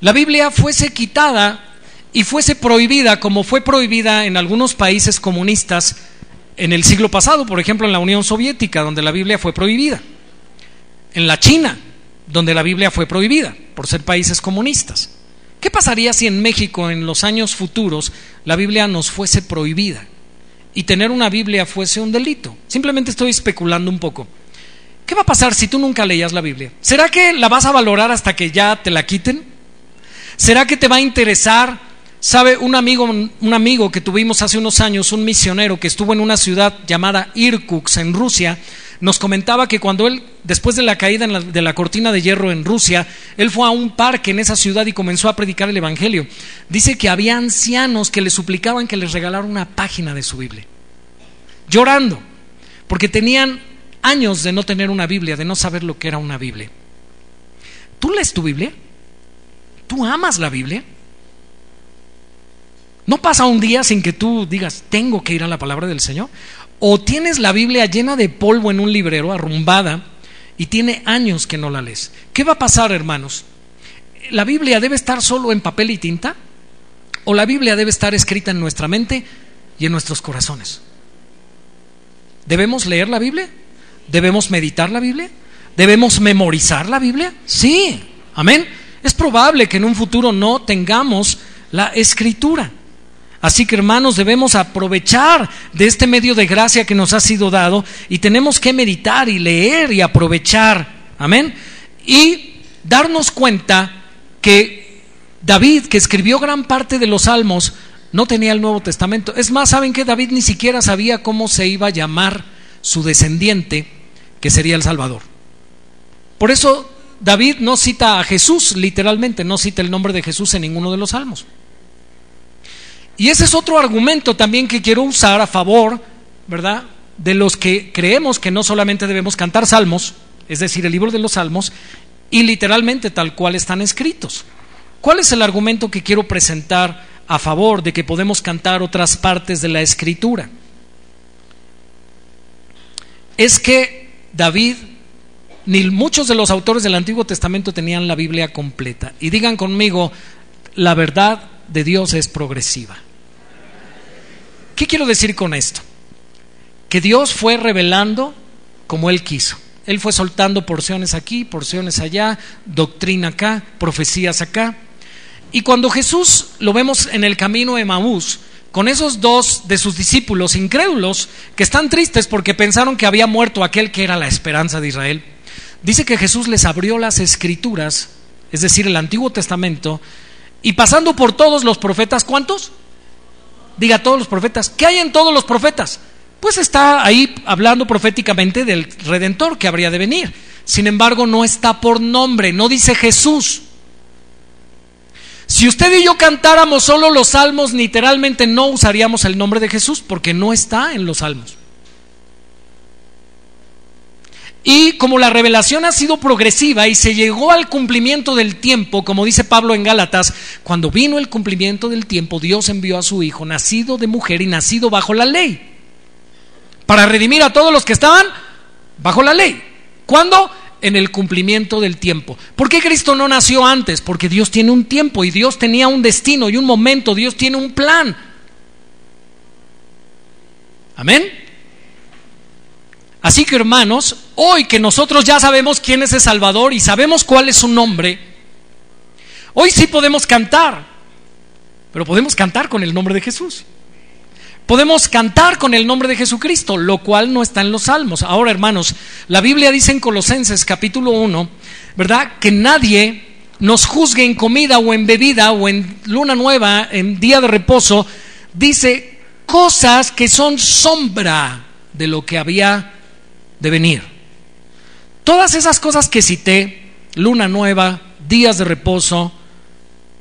la Biblia fuese quitada y fuese prohibida como fue prohibida en algunos países comunistas en el siglo pasado, por ejemplo en la Unión Soviética, donde la Biblia fue prohibida, en la China, donde la Biblia fue prohibida por ser países comunistas. ¿Qué pasaría si en México en los años futuros la Biblia nos fuese prohibida y tener una Biblia fuese un delito? Simplemente estoy especulando un poco. ¿Qué va a pasar si tú nunca leías la Biblia? ¿Será que la vas a valorar hasta que ya te la quiten? ¿Será que te va a interesar Sabe, un amigo, un amigo que tuvimos hace unos años, un misionero que estuvo en una ciudad llamada Irkutsk en Rusia, nos comentaba que cuando él, después de la caída de la cortina de hierro en Rusia, él fue a un parque en esa ciudad y comenzó a predicar el Evangelio. Dice que había ancianos que le suplicaban que les regalara una página de su Biblia, llorando, porque tenían años de no tener una Biblia, de no saber lo que era una Biblia. ¿Tú lees tu Biblia? ¿Tú amas la Biblia? No pasa un día sin que tú digas, tengo que ir a la palabra del Señor. O tienes la Biblia llena de polvo en un librero, arrumbada, y tiene años que no la lees. ¿Qué va a pasar, hermanos? ¿La Biblia debe estar solo en papel y tinta? ¿O la Biblia debe estar escrita en nuestra mente y en nuestros corazones? ¿Debemos leer la Biblia? ¿Debemos meditar la Biblia? ¿Debemos memorizar la Biblia? Sí, amén. Es probable que en un futuro no tengamos la escritura. Así que hermanos, debemos aprovechar de este medio de gracia que nos ha sido dado y tenemos que meditar y leer y aprovechar. Amén. Y darnos cuenta que David, que escribió gran parte de los salmos, no tenía el Nuevo Testamento. Es más, saben que David ni siquiera sabía cómo se iba a llamar su descendiente, que sería el Salvador. Por eso David no cita a Jesús, literalmente, no cita el nombre de Jesús en ninguno de los salmos. Y ese es otro argumento también que quiero usar a favor, ¿verdad? De los que creemos que no solamente debemos cantar salmos, es decir, el libro de los salmos, y literalmente tal cual están escritos. ¿Cuál es el argumento que quiero presentar a favor de que podemos cantar otras partes de la escritura? Es que David ni muchos de los autores del Antiguo Testamento tenían la Biblia completa. Y digan conmigo, la verdad de Dios es progresiva. ¿Qué quiero decir con esto? Que Dios fue revelando como Él quiso. Él fue soltando porciones aquí, porciones allá, doctrina acá, profecías acá. Y cuando Jesús lo vemos en el camino de Maús, con esos dos de sus discípulos incrédulos que están tristes porque pensaron que había muerto aquel que era la esperanza de Israel, dice que Jesús les abrió las escrituras, es decir, el Antiguo Testamento, y pasando por todos los profetas, ¿cuántos? Diga todos los profetas. ¿Qué hay en todos los profetas? Pues está ahí hablando proféticamente del Redentor que habría de venir. Sin embargo, no está por nombre, no dice Jesús. Si usted y yo cantáramos solo los salmos, literalmente no usaríamos el nombre de Jesús porque no está en los salmos. Y como la revelación ha sido progresiva y se llegó al cumplimiento del tiempo, como dice Pablo en Gálatas, cuando vino el cumplimiento del tiempo, Dios envió a su Hijo, nacido de mujer y nacido bajo la ley, para redimir a todos los que estaban bajo la ley. ¿Cuándo? En el cumplimiento del tiempo. ¿Por qué Cristo no nació antes? Porque Dios tiene un tiempo y Dios tenía un destino y un momento, Dios tiene un plan. Amén. Así que hermanos, hoy que nosotros ya sabemos quién es el Salvador y sabemos cuál es su nombre, hoy sí podemos cantar, pero podemos cantar con el nombre de Jesús. Podemos cantar con el nombre de Jesucristo, lo cual no está en los salmos. Ahora, hermanos, la Biblia dice en Colosenses capítulo 1, ¿verdad? Que nadie nos juzgue en comida o en bebida o en luna nueva, en día de reposo, dice cosas que son sombra de lo que había de venir. Todas esas cosas que cité, luna nueva, días de reposo,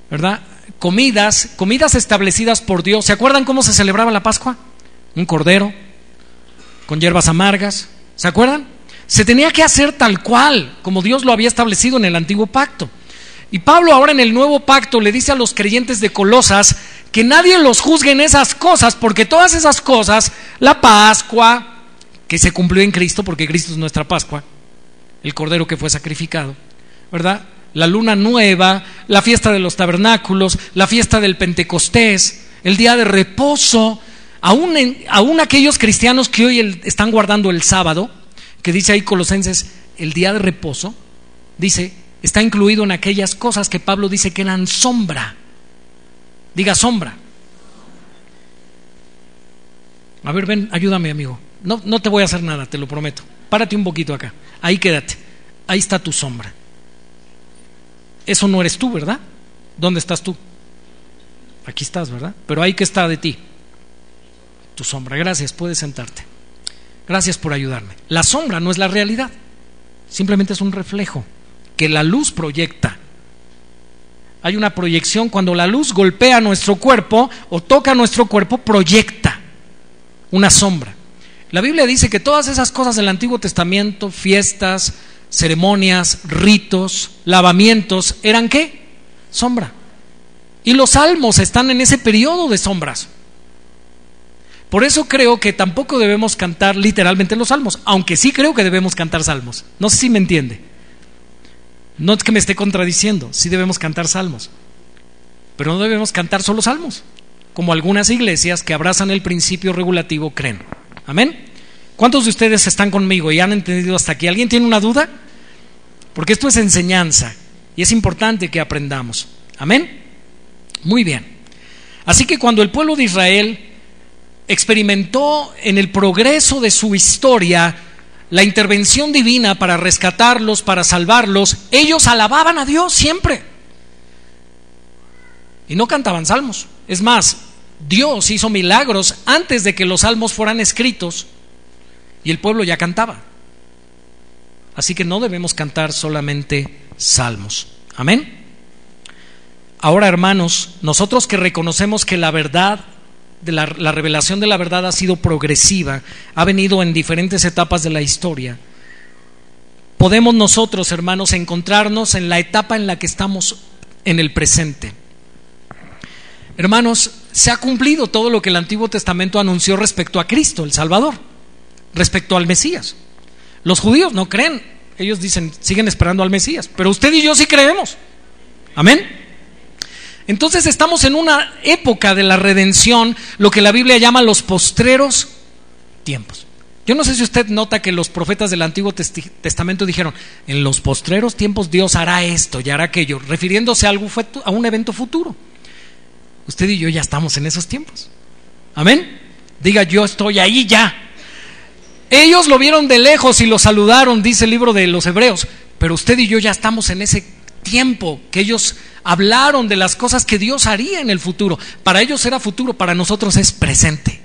¿verdad? Comidas, comidas establecidas por Dios. ¿Se acuerdan cómo se celebraba la Pascua? Un cordero con hierbas amargas. ¿Se acuerdan? Se tenía que hacer tal cual, como Dios lo había establecido en el antiguo pacto. Y Pablo ahora en el nuevo pacto le dice a los creyentes de Colosas que nadie los juzgue en esas cosas, porque todas esas cosas, la Pascua, que se cumplió en Cristo, porque Cristo es nuestra Pascua, el Cordero que fue sacrificado, ¿verdad? La luna nueva, la fiesta de los tabernáculos, la fiesta del Pentecostés, el día de reposo, aún, aquellos cristianos que hoy están guardando el sábado, que dice ahí Colosenses, el día de reposo, dice, está incluido en aquellas cosas que Pablo dice que eran sombra. Diga sombra. A ver, ven, ayúdame, amigo. No, no te voy a hacer nada, te lo prometo. Párate un poquito acá. Ahí quédate. Ahí está tu sombra. Eso no eres tú, ¿verdad? ¿Dónde estás tú? Aquí estás, ¿verdad? Pero ahí que está de ti. Tu sombra. Gracias, puedes sentarte. Gracias por ayudarme. La sombra no es la realidad. Simplemente es un reflejo que la luz proyecta. Hay una proyección cuando la luz golpea nuestro cuerpo o toca nuestro cuerpo, proyecta una sombra. La Biblia dice que todas esas cosas del Antiguo Testamento, fiestas, ceremonias, ritos, lavamientos, ¿eran qué? Sombra. Y los salmos están en ese periodo de sombras. Por eso creo que tampoco debemos cantar literalmente los salmos, aunque sí creo que debemos cantar salmos. No sé si me entiende. No es que me esté contradiciendo, sí debemos cantar salmos. Pero no debemos cantar solo salmos, como algunas iglesias que abrazan el principio regulativo creen. Amén. ¿Cuántos de ustedes están conmigo y han entendido hasta aquí? ¿Alguien tiene una duda? Porque esto es enseñanza y es importante que aprendamos. Amén. Muy bien. Así que cuando el pueblo de Israel experimentó en el progreso de su historia la intervención divina para rescatarlos, para salvarlos, ellos alababan a Dios siempre. Y no cantaban salmos. Es más, Dios hizo milagros antes de que los salmos fueran escritos y el pueblo ya cantaba. Así que no debemos cantar solamente salmos. Amén. Ahora, hermanos, nosotros que reconocemos que la verdad, la, la, revelación de la verdad ha sido progresiva, ha venido en diferentes etapas de la historia, podemos nosotros, hermanos, encontrarnos en la etapa en la que estamos en el presente. Hermanos, se ha cumplido todo lo que el Antiguo Testamento anunció respecto a Cristo, el Salvador, respecto al Mesías. Los judíos no creen, ellos dicen, siguen esperando al Mesías, pero usted y yo sí creemos. Amén. Entonces estamos en una época de la redención, lo que la Biblia llama los postreros tiempos. Yo no sé si usted nota que los profetas del Antiguo Testamento dijeron, en los postreros tiempos Dios hará esto y hará aquello, refiriéndose a, algo, a un evento futuro. Usted y yo ya estamos en esos tiempos. Amén. Diga, yo estoy ahí ya. Ellos lo vieron de lejos y lo saludaron, dice el libro de los Hebreos, pero usted y yo ya estamos en ese tiempo que ellos hablaron de las cosas que Dios haría en el futuro. Para ellos era futuro, para nosotros es presente.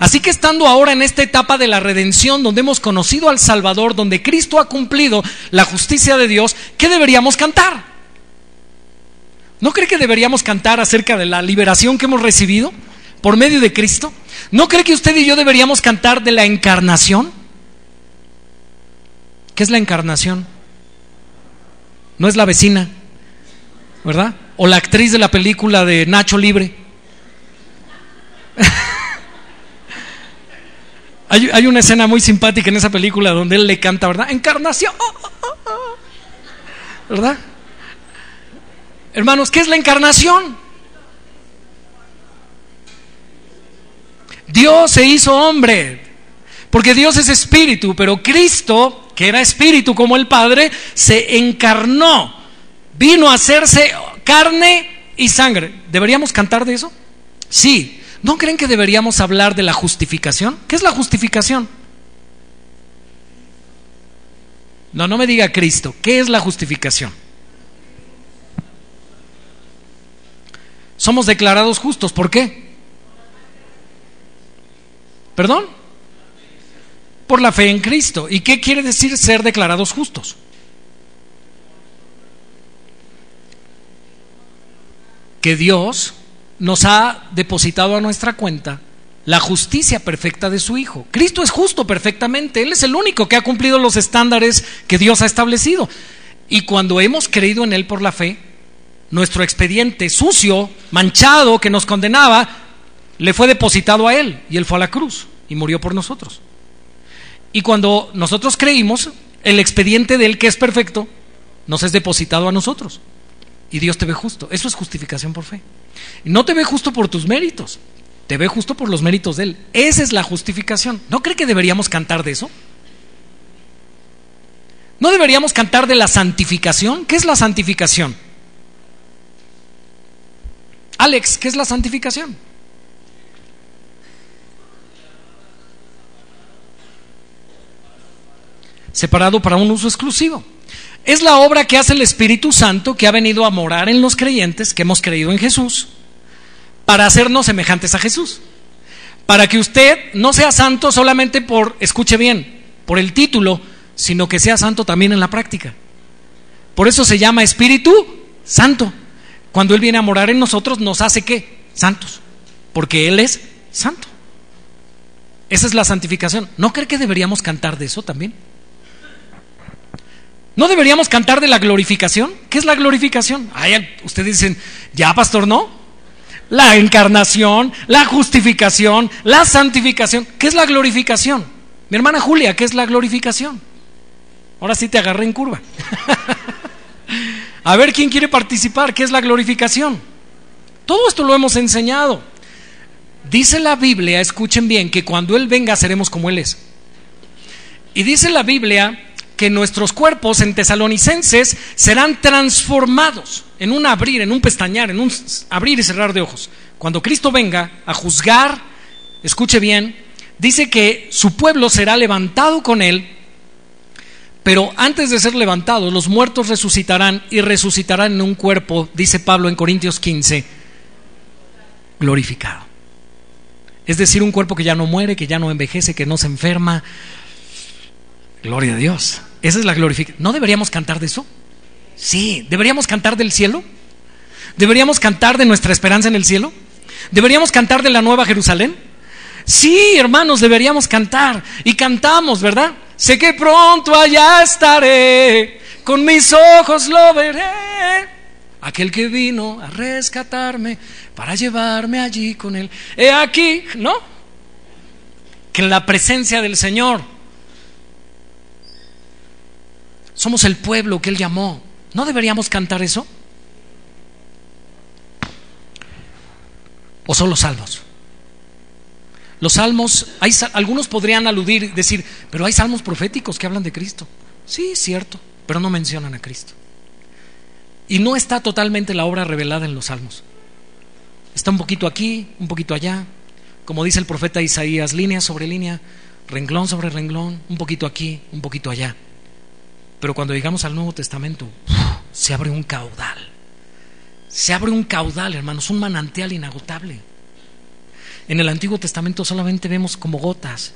Así que estando ahora en esta etapa de la redención, donde hemos conocido al Salvador, donde Cristo ha cumplido la justicia de Dios, ¿qué deberíamos cantar? ¿No cree que deberíamos cantar acerca de la liberación que hemos recibido por medio de Cristo? ¿No cree que usted y yo deberíamos cantar de la encarnación? ¿Qué es la encarnación? No es la vecina, ¿verdad? O la actriz de la película de Nacho Libre. hay, una escena muy simpática en esa película donde él le canta, ¿verdad? Encarnación. ¿Verdad? Hermanos, ¿qué es la encarnación? Dios se hizo hombre, porque Dios es espíritu, pero Cristo, que era espíritu como el Padre, se encarnó, vino a hacerse carne y sangre. ¿Deberíamos cantar de eso? Sí. ¿No creen que deberíamos hablar de la justificación? ¿Qué es la justificación? No, no me diga Cristo. ¿Qué es la justificación? Somos declarados justos. ¿Por qué? ¿Perdón? Por la fe en Cristo. ¿Y qué quiere decir ser declarados justos? Que Dios nos ha depositado a nuestra cuenta la justicia perfecta de su Hijo. Cristo es justo perfectamente. Él es el único que ha cumplido los estándares que Dios ha establecido. Y cuando hemos creído en Él por la fe, nuestro expediente sucio, manchado, que nos condenaba, le fue depositado a Él y Él fue a la cruz y murió por nosotros. Y cuando nosotros creímos, el expediente de Él, que es perfecto, nos es depositado a nosotros. Y Dios te ve justo. Eso es justificación por fe. No te ve justo por tus méritos, te ve justo por los méritos de Él. Esa es la justificación. ¿No cree que deberíamos cantar de eso? ¿No deberíamos cantar de la santificación? ¿Qué es la santificación? Alex, ¿qué es la santificación? separado para un uso exclusivo. Es la obra que hace el Espíritu Santo que ha venido a morar en los creyentes que hemos creído en Jesús para hacernos semejantes a Jesús. Para que usted no sea santo solamente por, escuche bien, por el título, sino que sea santo también en la práctica. Por eso se llama Espíritu Santo. Cuando Él viene a morar en nosotros, nos hace qué? Santos. Porque Él es santo. Esa es la santificación. ¿No cree que deberíamos cantar de eso también? ¿No deberíamos cantar de la glorificación? ¿Qué es la glorificación? ustedes dicen, ya pastor, no. La encarnación, la justificación, la santificación. ¿Qué es la glorificación? Mi hermana Julia, ¿qué es la glorificación? Ahora sí te agarré en curva. A ver quién quiere participar. ¿Qué es la glorificación? Todo esto lo hemos enseñado. Dice la Biblia, escuchen bien, que cuando Él venga seremos como Él es. Y dice la Biblia que nuestros cuerpos en tesalonicenses serán transformados en un abrir, en un pestañear, en un abrir y cerrar de ojos. Cuando Cristo venga a juzgar, escuche bien, dice que su pueblo será levantado con él, pero antes de ser levantado, los muertos resucitarán y resucitarán en un cuerpo, dice Pablo en Corintios 15, glorificado. Es decir, un cuerpo que ya no muere, que ya no envejece, que no se enferma. Gloria a Dios. Esa es la glorificación. ¿No deberíamos cantar de eso? Sí, deberíamos cantar del cielo. ¿Deberíamos cantar de nuestra esperanza en el cielo? ¿Deberíamos cantar de la nueva Jerusalén? Sí, hermanos, deberíamos cantar. Y cantamos, ¿verdad? Sé que pronto allá estaré, con mis ojos lo veré. Aquel que vino a rescatarme para llevarme allí con él. He aquí, ¿no? Que en la presencia del Señor somos el pueblo que Él llamó. ¿No deberíamos cantar eso? ¿O son los salmos? Los salmos, hay, algunos podrían aludir, decir, pero hay salmos proféticos que hablan de Cristo. Sí, cierto, pero no mencionan a Cristo. Y no está totalmente la obra revelada en los salmos. Está un poquito aquí, un poquito allá. Como dice el profeta Isaías, línea sobre línea, renglón sobre renglón, un poquito aquí, un poquito allá. Pero cuando llegamos al Nuevo Testamento, se abre un caudal. Se abre un caudal, hermanos, un manantial inagotable. En el Antiguo Testamento solamente vemos como gotas.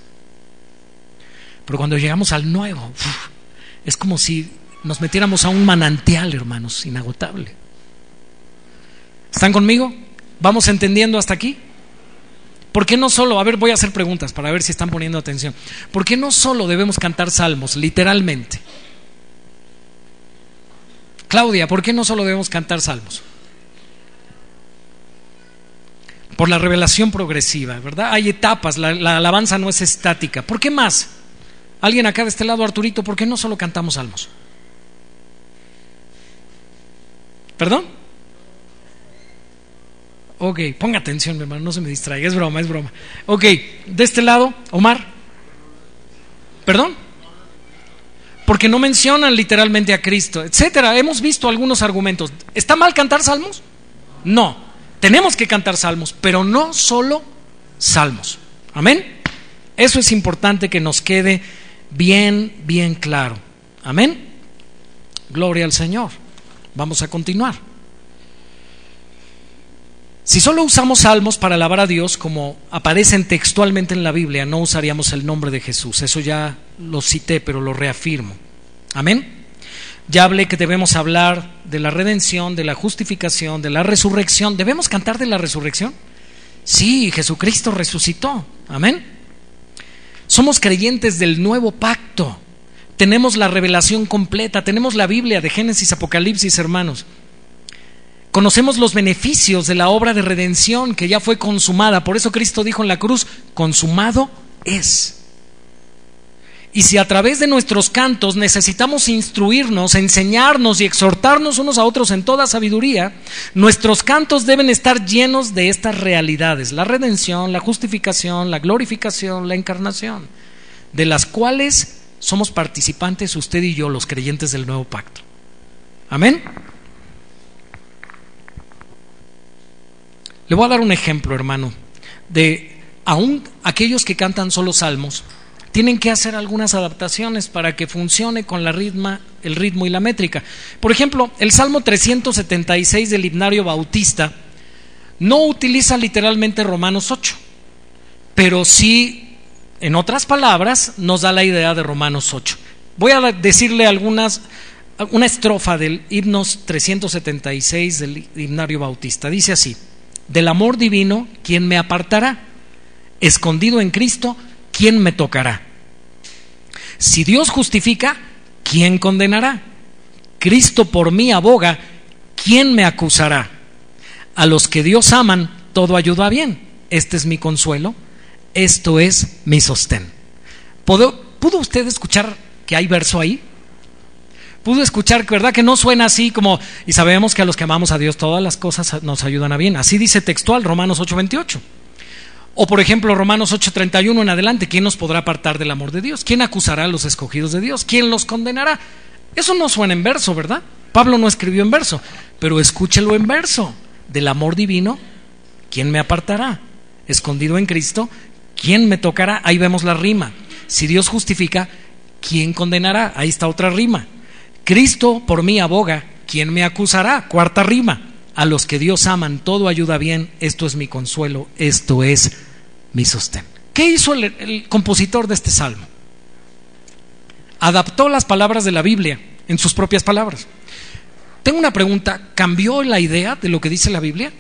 Pero cuando llegamos al Nuevo, es como si nos metiéramos a un manantial, hermanos, inagotable. ¿Están conmigo? ¿Vamos entendiendo hasta aquí? ¿Por qué no solo, a ver, voy a hacer preguntas para ver si están poniendo atención. ¿Por qué no solo debemos cantar salmos, literalmente? Claudia, ¿por qué no solo debemos cantar salmos? Por la revelación progresiva, ¿verdad? Hay etapas, la, la, alabanza no es estática. ¿Por qué más? Alguien acá de este lado, Arturito, ¿por qué no solo cantamos salmos? ¿Perdón? Ok, ponga atención, mi hermano, no se me distraiga, es broma, es broma. Ok, de este lado, Omar. ¿Perdón? Porque no mencionan literalmente a Cristo, etcétera. Hemos visto algunos argumentos. ¿Está mal cantar salmos? No. Tenemos que cantar salmos, pero no solo salmos. Amén. Eso es importante que nos quede bien, bien claro. Amén. Gloria al Señor. Vamos a continuar. Si solo usamos salmos para alabar a Dios, como aparecen textualmente en la Biblia, no usaríamos el nombre de Jesús. Eso ya lo cité, pero lo reafirmo. Amén. Ya hablé que debemos hablar de la redención, de la justificación, de la resurrección. ¿Debemos cantar de la resurrección? Sí, Jesucristo resucitó. Amén. Somos creyentes del nuevo pacto. Tenemos la revelación completa, tenemos la Biblia de Génesis, Apocalipsis, hermanos. Conocemos los beneficios de la obra de redención que ya fue consumada. Por eso Cristo dijo en la cruz, consumado es. Y si a través de nuestros cantos necesitamos instruirnos, enseñarnos y exhortarnos unos a otros en toda sabiduría, nuestros cantos deben estar llenos de estas realidades, la redención, la justificación, la glorificación, la encarnación, de las cuales somos participantes usted y yo, los creyentes del nuevo pacto. Amén. Le voy a dar un ejemplo, hermano, de aún aquellos que cantan solo salmos, tienen que hacer algunas adaptaciones para que funcione con la ritma, el ritmo y la métrica. Por ejemplo, el Salmo 376 del himnario bautista no utiliza literalmente Romanos 8, pero sí, en otras palabras, nos da la idea de Romanos 8. Voy a decirle algunas, una estrofa del himnos 376 del himnario bautista. Dice así del amor divino, ¿quién me apartará? Escondido en Cristo, ¿quién me tocará? Si Dios justifica, ¿quién condenará? Cristo por mí aboga, ¿quién me acusará? A los que Dios aman, todo ayuda bien. Este es mi consuelo, esto es mi sostén. ¿Pudo, ¿Pudo usted escuchar que hay verso ahí? pudo escuchar, ¿verdad? Que no suena así como, y sabemos que a los que amamos a Dios todas las cosas nos ayudan a bien. Así dice textual Romanos 8:28. O por ejemplo Romanos 8:31 en adelante, ¿quién nos podrá apartar del amor de Dios? ¿Quién acusará a los escogidos de Dios? ¿Quién los condenará? Eso no suena en verso, ¿verdad? Pablo no escribió en verso, pero escúchelo en verso. Del amor divino, ¿quién me apartará? Escondido en Cristo, ¿quién me tocará? Ahí vemos la rima. Si Dios justifica, ¿quién condenará? Ahí está otra rima. Cristo por mí aboga, ¿quién me acusará? Cuarta rima. A los que Dios aman, todo ayuda bien, esto es mi consuelo, esto es mi sostén. ¿Qué hizo el, el compositor de este salmo? Adaptó las palabras de la Biblia en sus propias palabras. Tengo una pregunta, ¿cambió la idea de lo que dice la Biblia?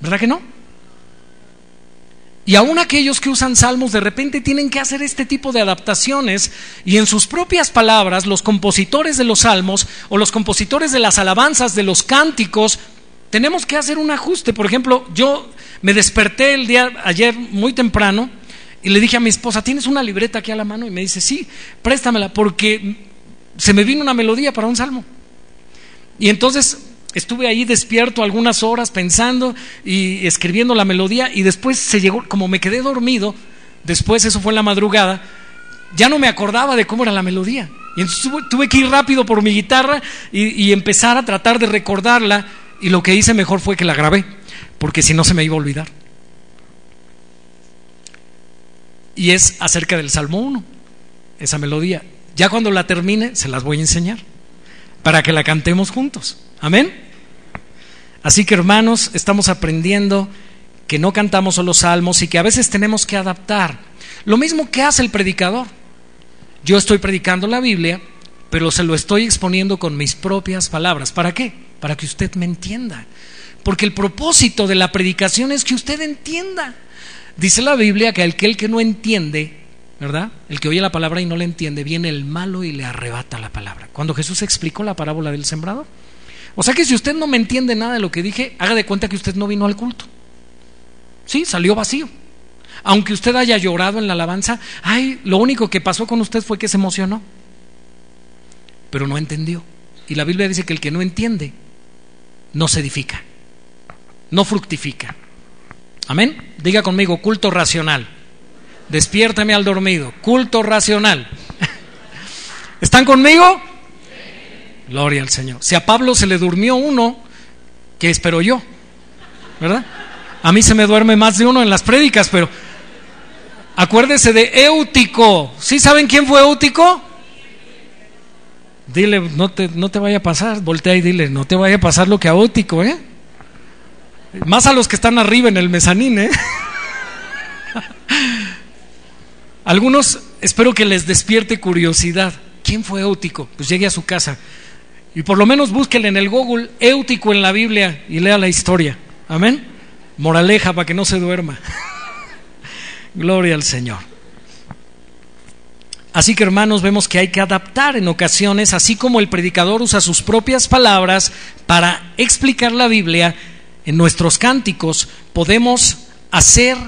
¿Verdad que no? Y aún aquellos que usan salmos de repente tienen que hacer este tipo de adaptaciones y en sus propias palabras los compositores de los salmos o los compositores de las alabanzas, de los cánticos, tenemos que hacer un ajuste. Por ejemplo, yo me desperté el día ayer muy temprano y le dije a mi esposa, ¿tienes una libreta aquí a la mano? Y me dice, sí, préstamela porque se me vino una melodía para un salmo. Y entonces estuve ahí despierto algunas horas pensando y escribiendo la melodía y después se llegó, como me quedé dormido, después eso fue en la madrugada, ya no me acordaba de cómo era la melodía. Y entonces tuve, que ir rápido por mi guitarra y, y, empezar a tratar de recordarla y lo que hice mejor fue que la grabé, porque si no se me iba a olvidar. y es acerca del Salmo 1, esa melodía. Ya cuando la termine, se las voy a enseñar para que la cantemos juntos. Amén. Así que hermanos, estamos aprendiendo que no cantamos solo salmos y que a veces tenemos que adaptar. Lo mismo que hace el predicador. Yo estoy predicando la Biblia, pero se lo estoy exponiendo con mis propias palabras. ¿Para qué? Para que usted me entienda. Porque el propósito de la predicación es que usted entienda. Dice la Biblia que aquel que no entiende, ¿verdad? El que oye la palabra y no le entiende, viene el malo y le arrebata la palabra. Cuando Jesús explicó la parábola del sembrador. O sea que si usted no me entiende nada de lo que dije, haga de cuenta que usted no vino al culto. Sí, salió vacío. Aunque usted haya llorado en la alabanza, ay, lo único que pasó con usted fue que se emocionó. Pero no entendió. Y la Biblia dice que el que no entiende no se edifica, no fructifica. Amén. Diga conmigo, culto racional. Despiértame al dormido. Culto racional. ¿Están conmigo? Gloria al Señor. Si a Pablo se le durmió uno, ¿qué espero yo? ¿Verdad? A mí se me duerme más de uno en las prédicas, pero acuérdese de Éutico. ¿Sí saben quién fue Éutico? Dile, no te, no te vaya a pasar, voltea y dile, no te vaya a pasar lo que a Éutico, ¿eh? Más a los que están arriba en el mezanín, ¿eh? Algunos espero que les despierte curiosidad. ¿Quién fue Éutico? Pues llegue a su casa y por lo menos búsquele en el Google Éutico en la Biblia y lea la historia. Amén. Moraleja para que no se duerma. Gloria al Señor. Así que hermanos, vemos que hay que adaptar en ocasiones, así como el predicador usa sus propias palabras para explicar la Biblia, en nuestros cánticos podemos hacer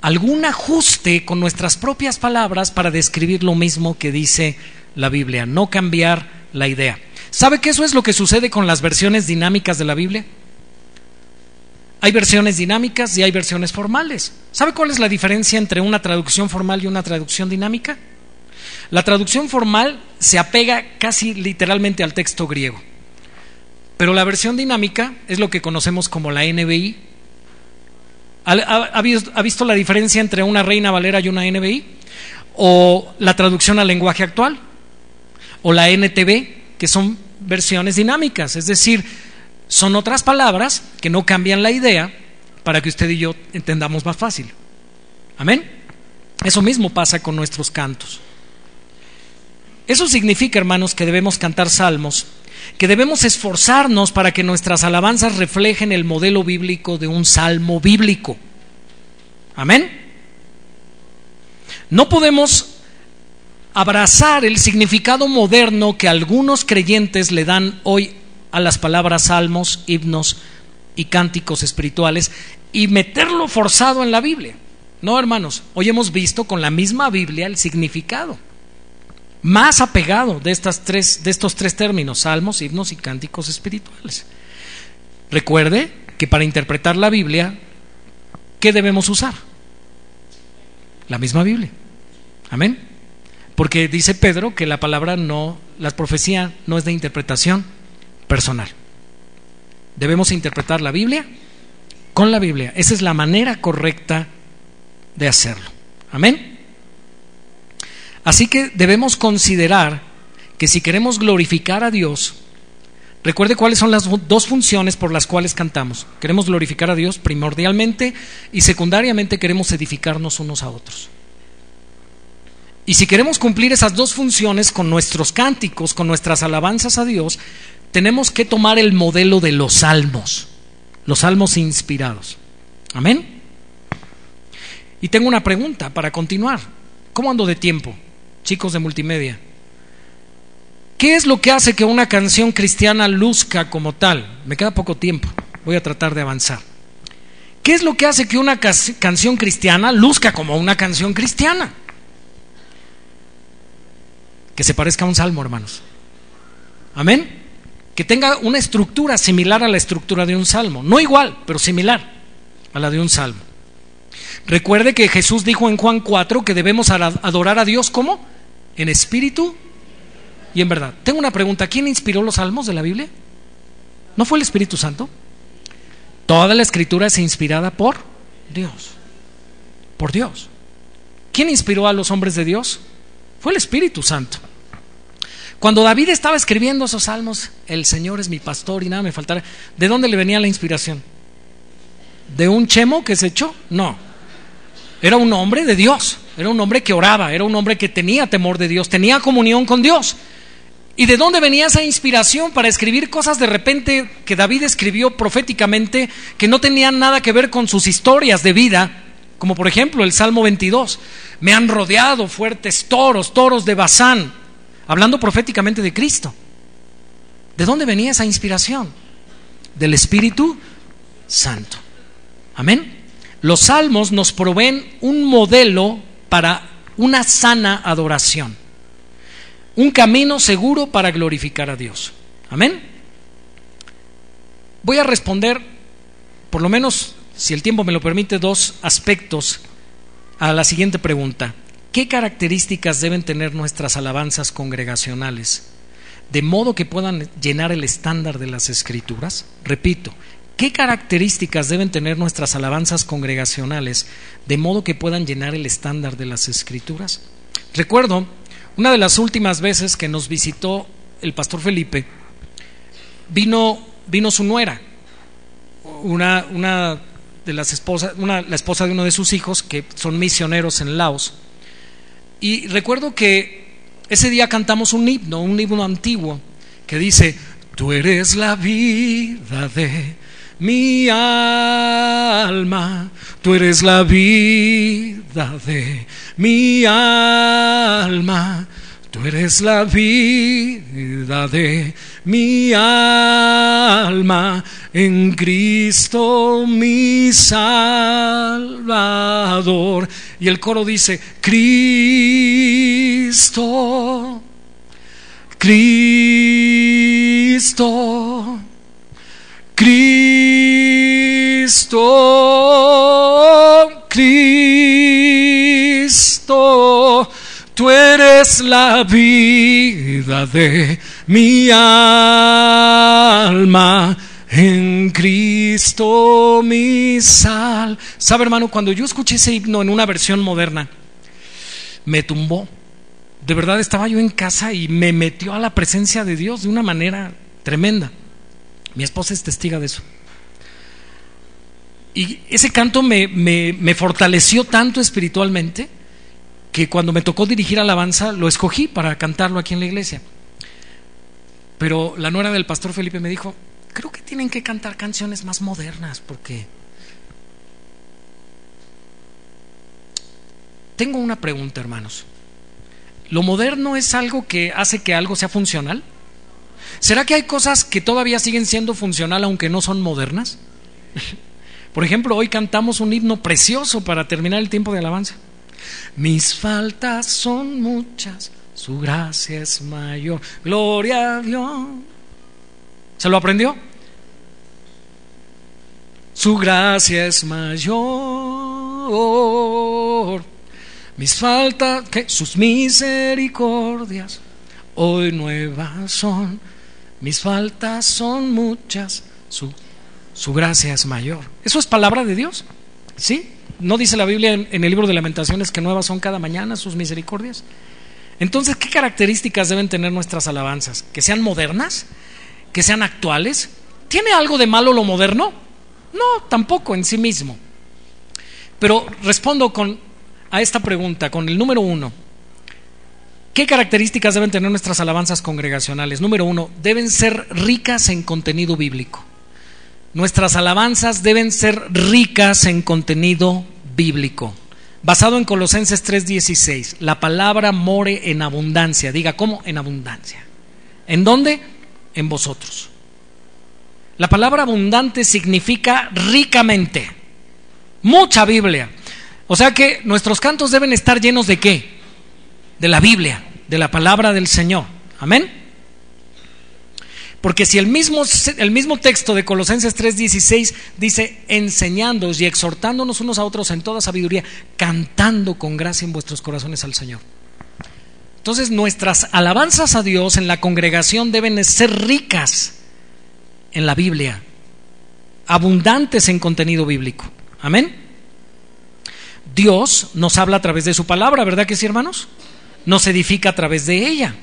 algún ajuste con nuestras propias palabras para describir lo mismo que dice la Biblia, no cambiar la idea. ¿Sabe que eso es lo que sucede con las versiones dinámicas de la Biblia? Hay versiones dinámicas y hay versiones formales. ¿Sabe cuál es la diferencia entre una traducción formal y una traducción dinámica? La traducción formal se apega casi literalmente al texto griego, pero la versión dinámica es lo que conocemos como la NBI. ¿Ha, visto la diferencia entre una Reina Valera y una NBI? ¿O la traducción al lenguaje actual? ¿O la NTV, que son versiones dinámicas? Es decir, son otras palabras que no cambian la idea para que usted y yo entendamos más fácil. Amén. Eso mismo pasa con nuestros cantos. Eso significa, hermanos, que debemos cantar salmos, que debemos esforzarnos para que nuestras alabanzas reflejen el modelo bíblico de un salmo bíblico. Amén. No podemos abrazar el significado moderno que algunos creyentes le dan hoy a las palabras salmos, himnos y cánticos espirituales y meterlo forzado en la Biblia. No, hermanos, hoy hemos visto con la misma Biblia el significado más apegado de, estas tres, de estos tres términos, salmos, himnos y cánticos espirituales. Recuerde que para interpretar la Biblia, ¿qué debemos usar? La misma Biblia. Amén. Porque dice Pedro que la palabra no, la profecía no es de interpretación, personal. Debemos interpretar la Biblia con la Biblia. Esa es la manera correcta de hacerlo. Amén. Así que debemos considerar que si queremos glorificar a Dios, recuerde cuáles son las dos funciones por las cuales cantamos. Queremos glorificar a Dios primordialmente y secundariamente queremos edificarnos unos a otros. Y si queremos cumplir esas dos funciones con nuestros cánticos, con nuestras alabanzas a Dios, tenemos que tomar el modelo de los salmos, los salmos inspirados. Amén. Y tengo una pregunta para continuar. ¿Cómo ando de tiempo, chicos de multimedia? ¿Qué es lo que hace que una canción cristiana luzca como tal? Me queda poco tiempo, voy a tratar de avanzar. ¿Qué es lo que hace que una canción cristiana luzca como una canción cristiana? Que se parezca a un salmo, hermanos. Amén que tenga una estructura similar a la estructura de un salmo, no igual, pero similar a la de un salmo. Recuerde que Jesús dijo en Juan 4 que debemos adorar a Dios como en espíritu y en verdad. Tengo una pregunta, ¿quién inspiró los salmos de la Biblia? ¿No fue el Espíritu Santo? Toda la escritura es inspirada por Dios, por Dios. ¿Quién inspiró a los hombres de Dios? Fue el Espíritu Santo. Cuando David estaba escribiendo esos salmos, el Señor es mi pastor y nada me faltará. ¿De dónde le venía la inspiración? ¿De un chemo que se echó? No. Era un hombre de Dios, era un hombre que oraba, era un hombre que tenía temor de Dios, tenía comunión con Dios. ¿Y de dónde venía esa inspiración para escribir cosas de repente que David escribió proféticamente que no tenían nada que ver con sus historias de vida? Como por ejemplo el Salmo 22. Me han rodeado fuertes toros, toros de Bazán hablando proféticamente de Cristo. ¿De dónde venía esa inspiración? Del Espíritu Santo. Amén. Los salmos nos proveen un modelo para una sana adoración. Un camino seguro para glorificar a Dios. Amén. Voy a responder, por lo menos, si el tiempo me lo permite, dos aspectos a la siguiente pregunta. ¿Qué características deben tener nuestras alabanzas congregacionales? De modo que puedan llenar el estándar de las escrituras. Repito, ¿qué características deben tener nuestras alabanzas congregacionales de modo que puedan llenar el estándar de las escrituras? Recuerdo una de las últimas veces que nos visitó el pastor Felipe, vino, vino su nuera, una, una de las esposas, una, la esposa de uno de sus hijos que son misioneros en Laos y recuerdo que ese día cantamos un himno, un himno antiguo, que dice, tú eres la vida de mi alma, tú eres la vida de mi alma, tú eres la vida de mi alma, en Cristo mi Salvador. Y el coro dice, Cristo, Cristo, Cristo, Cristo, tú eres la vida de mi alma en Cristo mi sal. ¿Sabe, hermano? Cuando yo escuché ese himno en una versión moderna, me tumbó. De verdad estaba yo en casa y me metió a la presencia de Dios de una manera tremenda. Mi esposa es testiga de eso. Y ese canto me, me fortaleció tanto espiritualmente que cuando me tocó dirigir alabanza lo escogí para cantarlo aquí en la iglesia. Pero la nuera del pastor Felipe me dijo, creo que tienen que cantar canciones más modernas porque... Tengo una pregunta, hermanos. ¿Lo moderno es algo que hace que algo sea funcional? ¿Será que hay cosas que todavía siguen siendo funcional aunque no son modernas? Por ejemplo, hoy cantamos un himno precioso para terminar el tiempo de alabanza. Mis faltas son muchas, su gracia es mayor. Gloria a Dios. ¿Se lo aprendió? Su gracia es mayor. Mis faltas, sus misericordias hoy nuevas son. Mis faltas son muchas, su, su gracia es mayor. ¿Eso es palabra de Dios? ¿Sí? ¿No dice la Biblia en, el libro de lamentaciones que nuevas son cada mañana sus misericordias? Entonces, ¿qué características deben tener nuestras alabanzas? ¿Que sean modernas? ¿Que sean actuales? ¿Tiene algo de malo lo moderno? No, tampoco en sí mismo. Pero respondo con, a esta pregunta con el número uno. ¿Qué características deben tener nuestras alabanzas congregacionales? Número uno, deben ser ricas en contenido bíblico. Nuestras alabanzas deben ser ricas en contenido bíblico. Basado en Colosenses 3:16, la palabra more en abundancia. Diga, ¿cómo? En abundancia. ¿En dónde? En vosotros. La palabra abundante significa ricamente. Mucha Biblia. O sea que nuestros cantos deben estar llenos de qué? De la Biblia, de la palabra del Señor. Amén. Porque si el mismo, el mismo texto de Colosenses 3:16 dice enseñándoos y exhortándonos unos a otros en toda sabiduría, cantando con gracia en vuestros corazones al Señor. Entonces nuestras alabanzas a Dios en la congregación deben ser ricas en la Biblia, abundantes en contenido bíblico. Amén. Dios nos habla a través de su palabra, ¿verdad que sí, hermanos? Nos edifica a través de ella.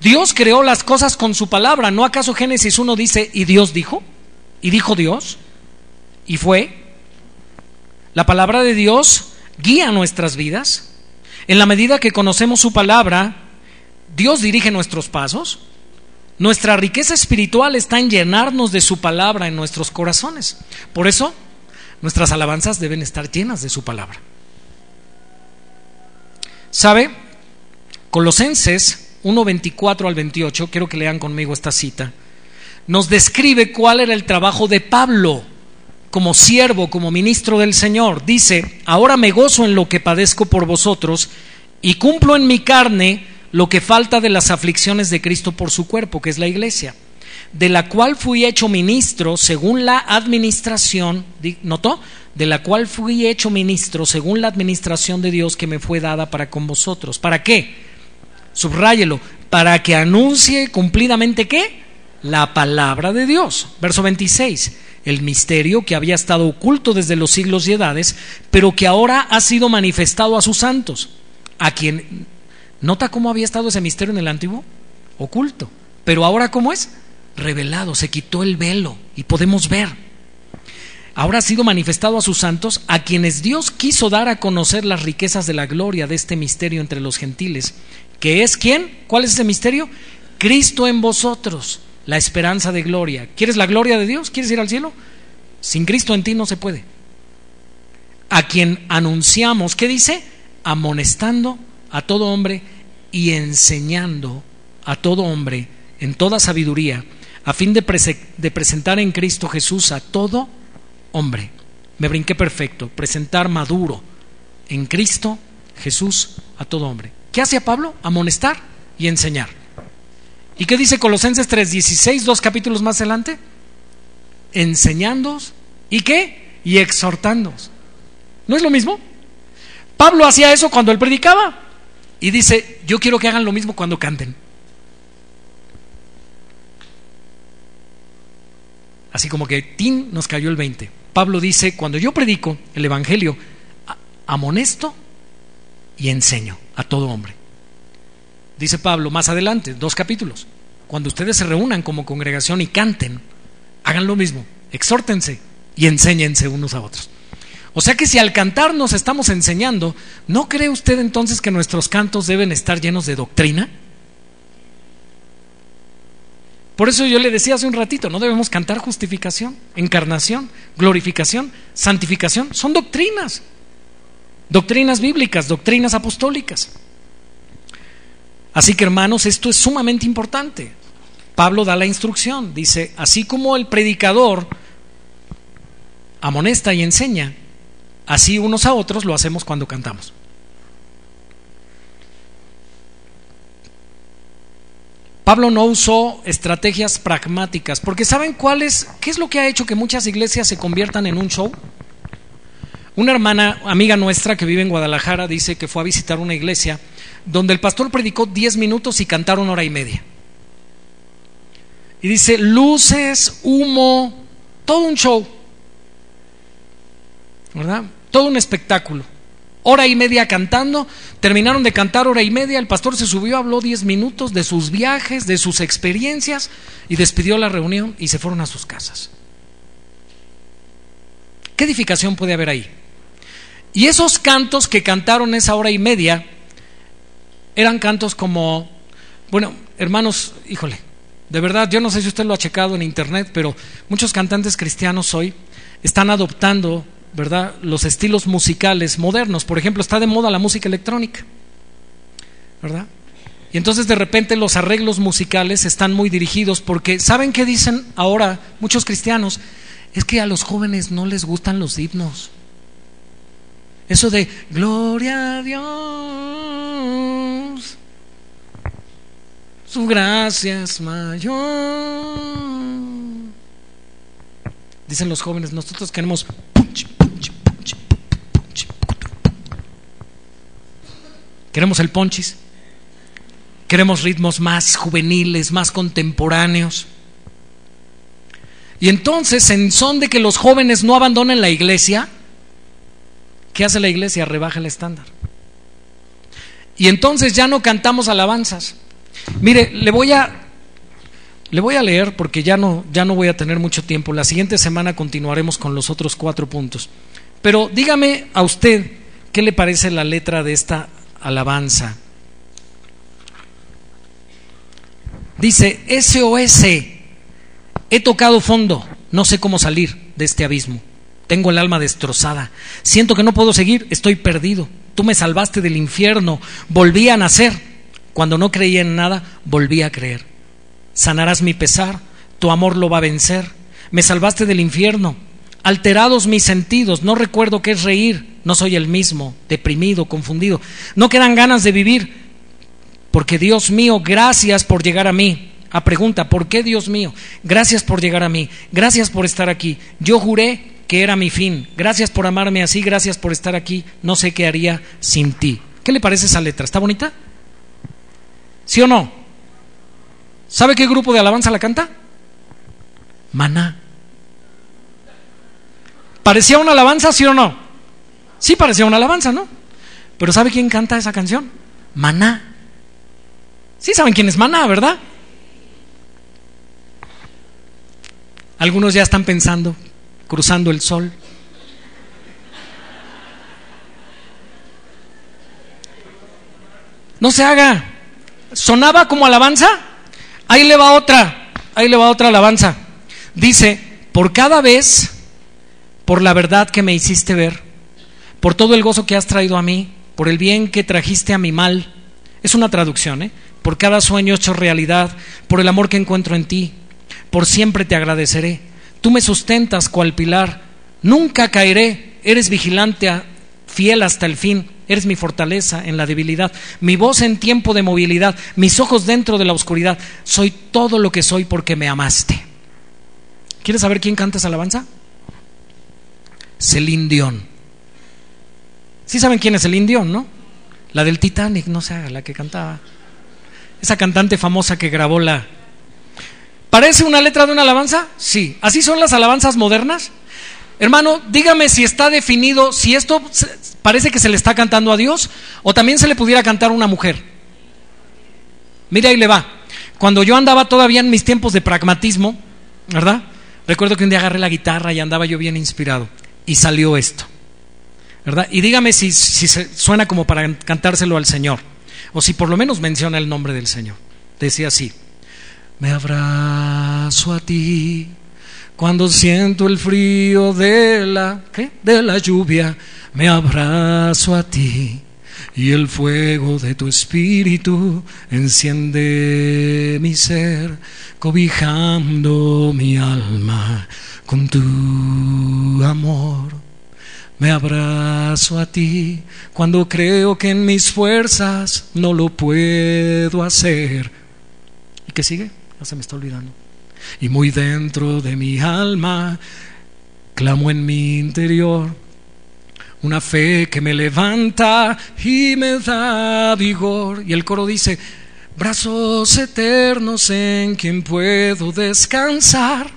Dios creó las cosas con su palabra. ¿No acaso Génesis 1 dice, y Dios dijo? ¿Y dijo Dios? ¿Y fue? La palabra de Dios guía nuestras vidas. En la medida que conocemos su palabra, Dios dirige nuestros pasos. Nuestra riqueza espiritual está en llenarnos de su palabra en nuestros corazones. Por eso, nuestras alabanzas deben estar llenas de su palabra. ¿Sabe? Colosenses 1, 24 al 28, quiero que lean conmigo esta cita, nos describe cuál era el trabajo de Pablo como siervo, como ministro del Señor. Dice, ahora me gozo en lo que padezco por vosotros y cumplo en mi carne lo que falta de las aflicciones de Cristo por su cuerpo, que es la iglesia, de la cual fui hecho ministro según la administración, ¿notó? De la cual fui hecho ministro según la administración de Dios que me fue dada para con vosotros. ¿Para qué? Subráyelo, para que anuncie cumplidamente qué? La palabra de Dios. Verso 26 el misterio que había estado oculto desde los siglos y edades, pero que ahora ha sido manifestado a sus santos, a quien ¿Nota cómo había estado ese misterio en el antiguo? Oculto. Pero ahora cómo es? Revelado, se quitó el velo y podemos ver. Ahora ha sido manifestado a sus santos, a quienes Dios quiso dar a conocer las riquezas de la gloria de este misterio entre los gentiles, que es quién? ¿Cuál es ese misterio? Cristo en vosotros, la esperanza de gloria. ¿Quieres la gloria de Dios? ¿Quieres ir al cielo? Sin Cristo en ti no se puede. A quien anunciamos, ¿qué dice? Amonestando a todo hombre y enseñando a todo hombre en toda sabiduría, a fin de, de, presentar en Cristo Jesús a todo hombre. Me brinqué perfecto, presentar maduro en Cristo Jesús a todo hombre. ¿Qué hace Pablo? Amonestar y enseñar. ¿Y qué dice Colosenses 3:16, dos capítulos más adelante? Enseñándoos y qué? Y exhortándoos. ¿No es lo mismo? Pablo hacía eso cuando él predicaba. Y dice, yo quiero que hagan lo mismo cuando canten. Así como que Tim nos cayó el 20. Pablo dice, cuando yo predico el Evangelio, amonesto y enseño a todo hombre. Dice Pablo más adelante, dos capítulos, cuando ustedes se reúnan como congregación y canten, hagan lo mismo, exhórtense y enséñense unos a otros. O sea que si al cantar nos estamos enseñando, ¿no cree usted entonces que nuestros cantos deben estar llenos de doctrina? Por eso yo le decía hace un ratito, no debemos cantar justificación, encarnación, glorificación, santificación. Son doctrinas, doctrinas bíblicas, doctrinas apostólicas. Así que hermanos, esto es sumamente importante. Pablo da la instrucción, dice, así como el predicador amonesta y enseña, Así unos a otros lo hacemos cuando cantamos. Pablo no usó estrategias pragmáticas, porque ¿saben cuál es? ¿Qué es lo que ha hecho que muchas iglesias se conviertan en un show? Una hermana, amiga nuestra que vive en Guadalajara, dice que fue a visitar una iglesia donde el pastor predicó 10 minutos y cantaron hora y media. Y dice, luces, humo, todo un show. ¿verdad? Todo un espectáculo. Hora y media cantando, terminaron de cantar hora y media, el pastor se subió, habló diez minutos de sus viajes, de sus experiencias y despidió la reunión y se fueron a sus casas. ¿Qué edificación puede haber ahí? Y esos cantos que cantaron esa hora y media eran cantos como, bueno, hermanos, híjole, de verdad, yo no sé si usted lo ha checado en internet, pero muchos cantantes cristianos hoy están adoptando ¿verdad? Los estilos musicales modernos. Por ejemplo, está de moda la música electrónica, ¿verdad? Y entonces de repente los arreglos musicales están muy dirigidos porque, ¿saben qué dicen ahora muchos cristianos? Es que a los jóvenes no les gustan los himnos. Eso de gloria a Dios, su gracia es mayor. Dicen los jóvenes, nosotros queremos Queremos el ponchis. Queremos ritmos más juveniles, más contemporáneos. Y entonces, en son de que los jóvenes no abandonen la iglesia, ¿Qué hace la iglesia? Rebaja el estándar. Y entonces ya no cantamos alabanzas. Mire, le voy a le voy a leer porque ya no ya no voy a tener mucho tiempo. La siguiente semana continuaremos con los otros cuatro puntos. Pero dígame a usted qué le parece la letra de esta alabanza. Dice, SOS, he tocado fondo, no sé cómo salir de este abismo. Tengo el alma destrozada. Siento que no puedo seguir, estoy perdido. Tú me salvaste del infierno, volví a nacer. Cuando no creía en nada, volví a creer. Sanarás mi pesar, tu amor lo va a vencer. Me salvaste del infierno. Alterados mis sentidos, no recuerdo qué es reír, no soy el mismo, deprimido, confundido. No quedan ganas de vivir, porque Dios mío, gracias por llegar a mí. A pregunta, ¿por qué Dios mío? Gracias por llegar a mí, gracias por estar aquí. Yo juré que era mi fin. Gracias por amarme así, gracias por estar aquí. No sé qué haría sin ti. ¿Qué le parece esa letra? ¿Está bonita? ¿Sí o no? ¿Sabe qué grupo de alabanza la canta? Maná. ¿Parecía una alabanza, sí o no? Sí parecía una alabanza, ¿no? Pero ¿sabe quién canta esa canción? Maná. Sí saben quién es Maná, ¿verdad? Algunos ya están pensando, cruzando el sol. No se haga. ¿Sonaba como alabanza? Ahí le va otra, ahí le va otra alabanza. Dice, por cada vez, por la verdad que me hiciste ver, por todo el gozo que has traído a mí, por el bien que trajiste a mi mal, es una traducción, ¿eh? por cada sueño hecho realidad, por el amor que encuentro en ti, por siempre te agradeceré Tú me sustentas cual pilar, nunca caeré, eres vigilante, fiel hasta el fin, eres mi fortaleza en la debilidad, mi voz en tiempo de movilidad, mis ojos dentro de la oscuridad, soy todo lo que soy porque me amaste. ¿Quieres saber quién canta esa alabanza? Celine Dion. ¿Sí saben quién es Celine Dion, no? La del Titanic, no sé, la que cantaba. Esa cantante famosa que grabó la, ¿Parece una letra de una alabanza? Sí. ¿Así son las alabanzas modernas? Hermano, dígame si está definido, si esto parece que se le está cantando a Dios o también se le pudiera cantar a una mujer. Mira, ahí le va. Cuando yo andaba todavía en mis tiempos de pragmatismo, ¿verdad? Recuerdo que un día agarré la guitarra y andaba yo bien inspirado y salió esto, ¿verdad? Y dígame si, suena como para cantárselo al Señor o si por lo menos menciona el nombre del Señor. Decía así. Me abrazo a ti cuando siento el frío de la, de la lluvia. Me abrazo a ti y el fuego de tu espíritu enciende mi ser, cobijando mi alma con tu amor. Me abrazo a ti cuando creo que en mis fuerzas no lo puedo hacer. ¿Y qué sigue? Se me está olvidando. Y muy dentro de mi alma, clamo en mi interior una fe que me levanta y me da vigor. Y el coro dice, brazos eternos en quien puedo descansar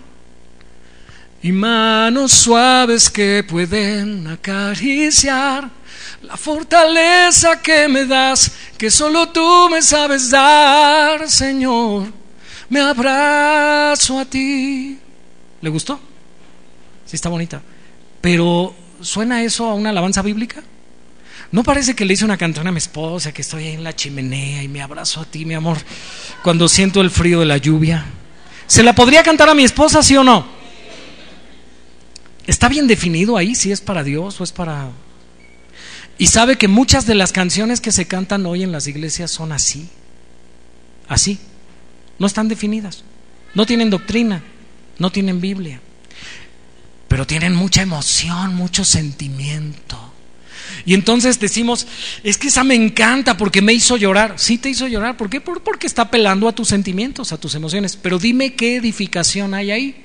y manos suaves que pueden acariciar la fortaleza que me das, que solo tú me sabes dar, Señor me abrazo a ti. ¿Le gustó? Sí, está bonita. Pero, ¿suena eso a una alabanza bíblica? ¿No parece que le hice una canción a mi esposa, que estoy ahí en la chimenea y me abrazo a ti, mi amor, cuando siento el frío de la lluvia? ¿Se la podría cantar a mi esposa, sí o no? ¿Está bien definido ahí si es para Dios o es para... Y sabe que muchas de las canciones que se cantan hoy en las iglesias son así, así no están definidas, no tienen doctrina, no tienen Biblia, pero tienen mucha emoción, mucho sentimiento. Y entonces decimos, es que esa me encanta porque me hizo llorar. Sí te hizo llorar, ¿por qué? Porque está apelando a tus sentimientos, a tus emociones. Pero dime qué edificación hay ahí.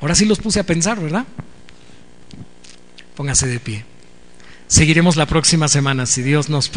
Ahora sí los puse a pensar, ¿verdad? Póngase de pie. Seguiremos la próxima semana, si Dios nos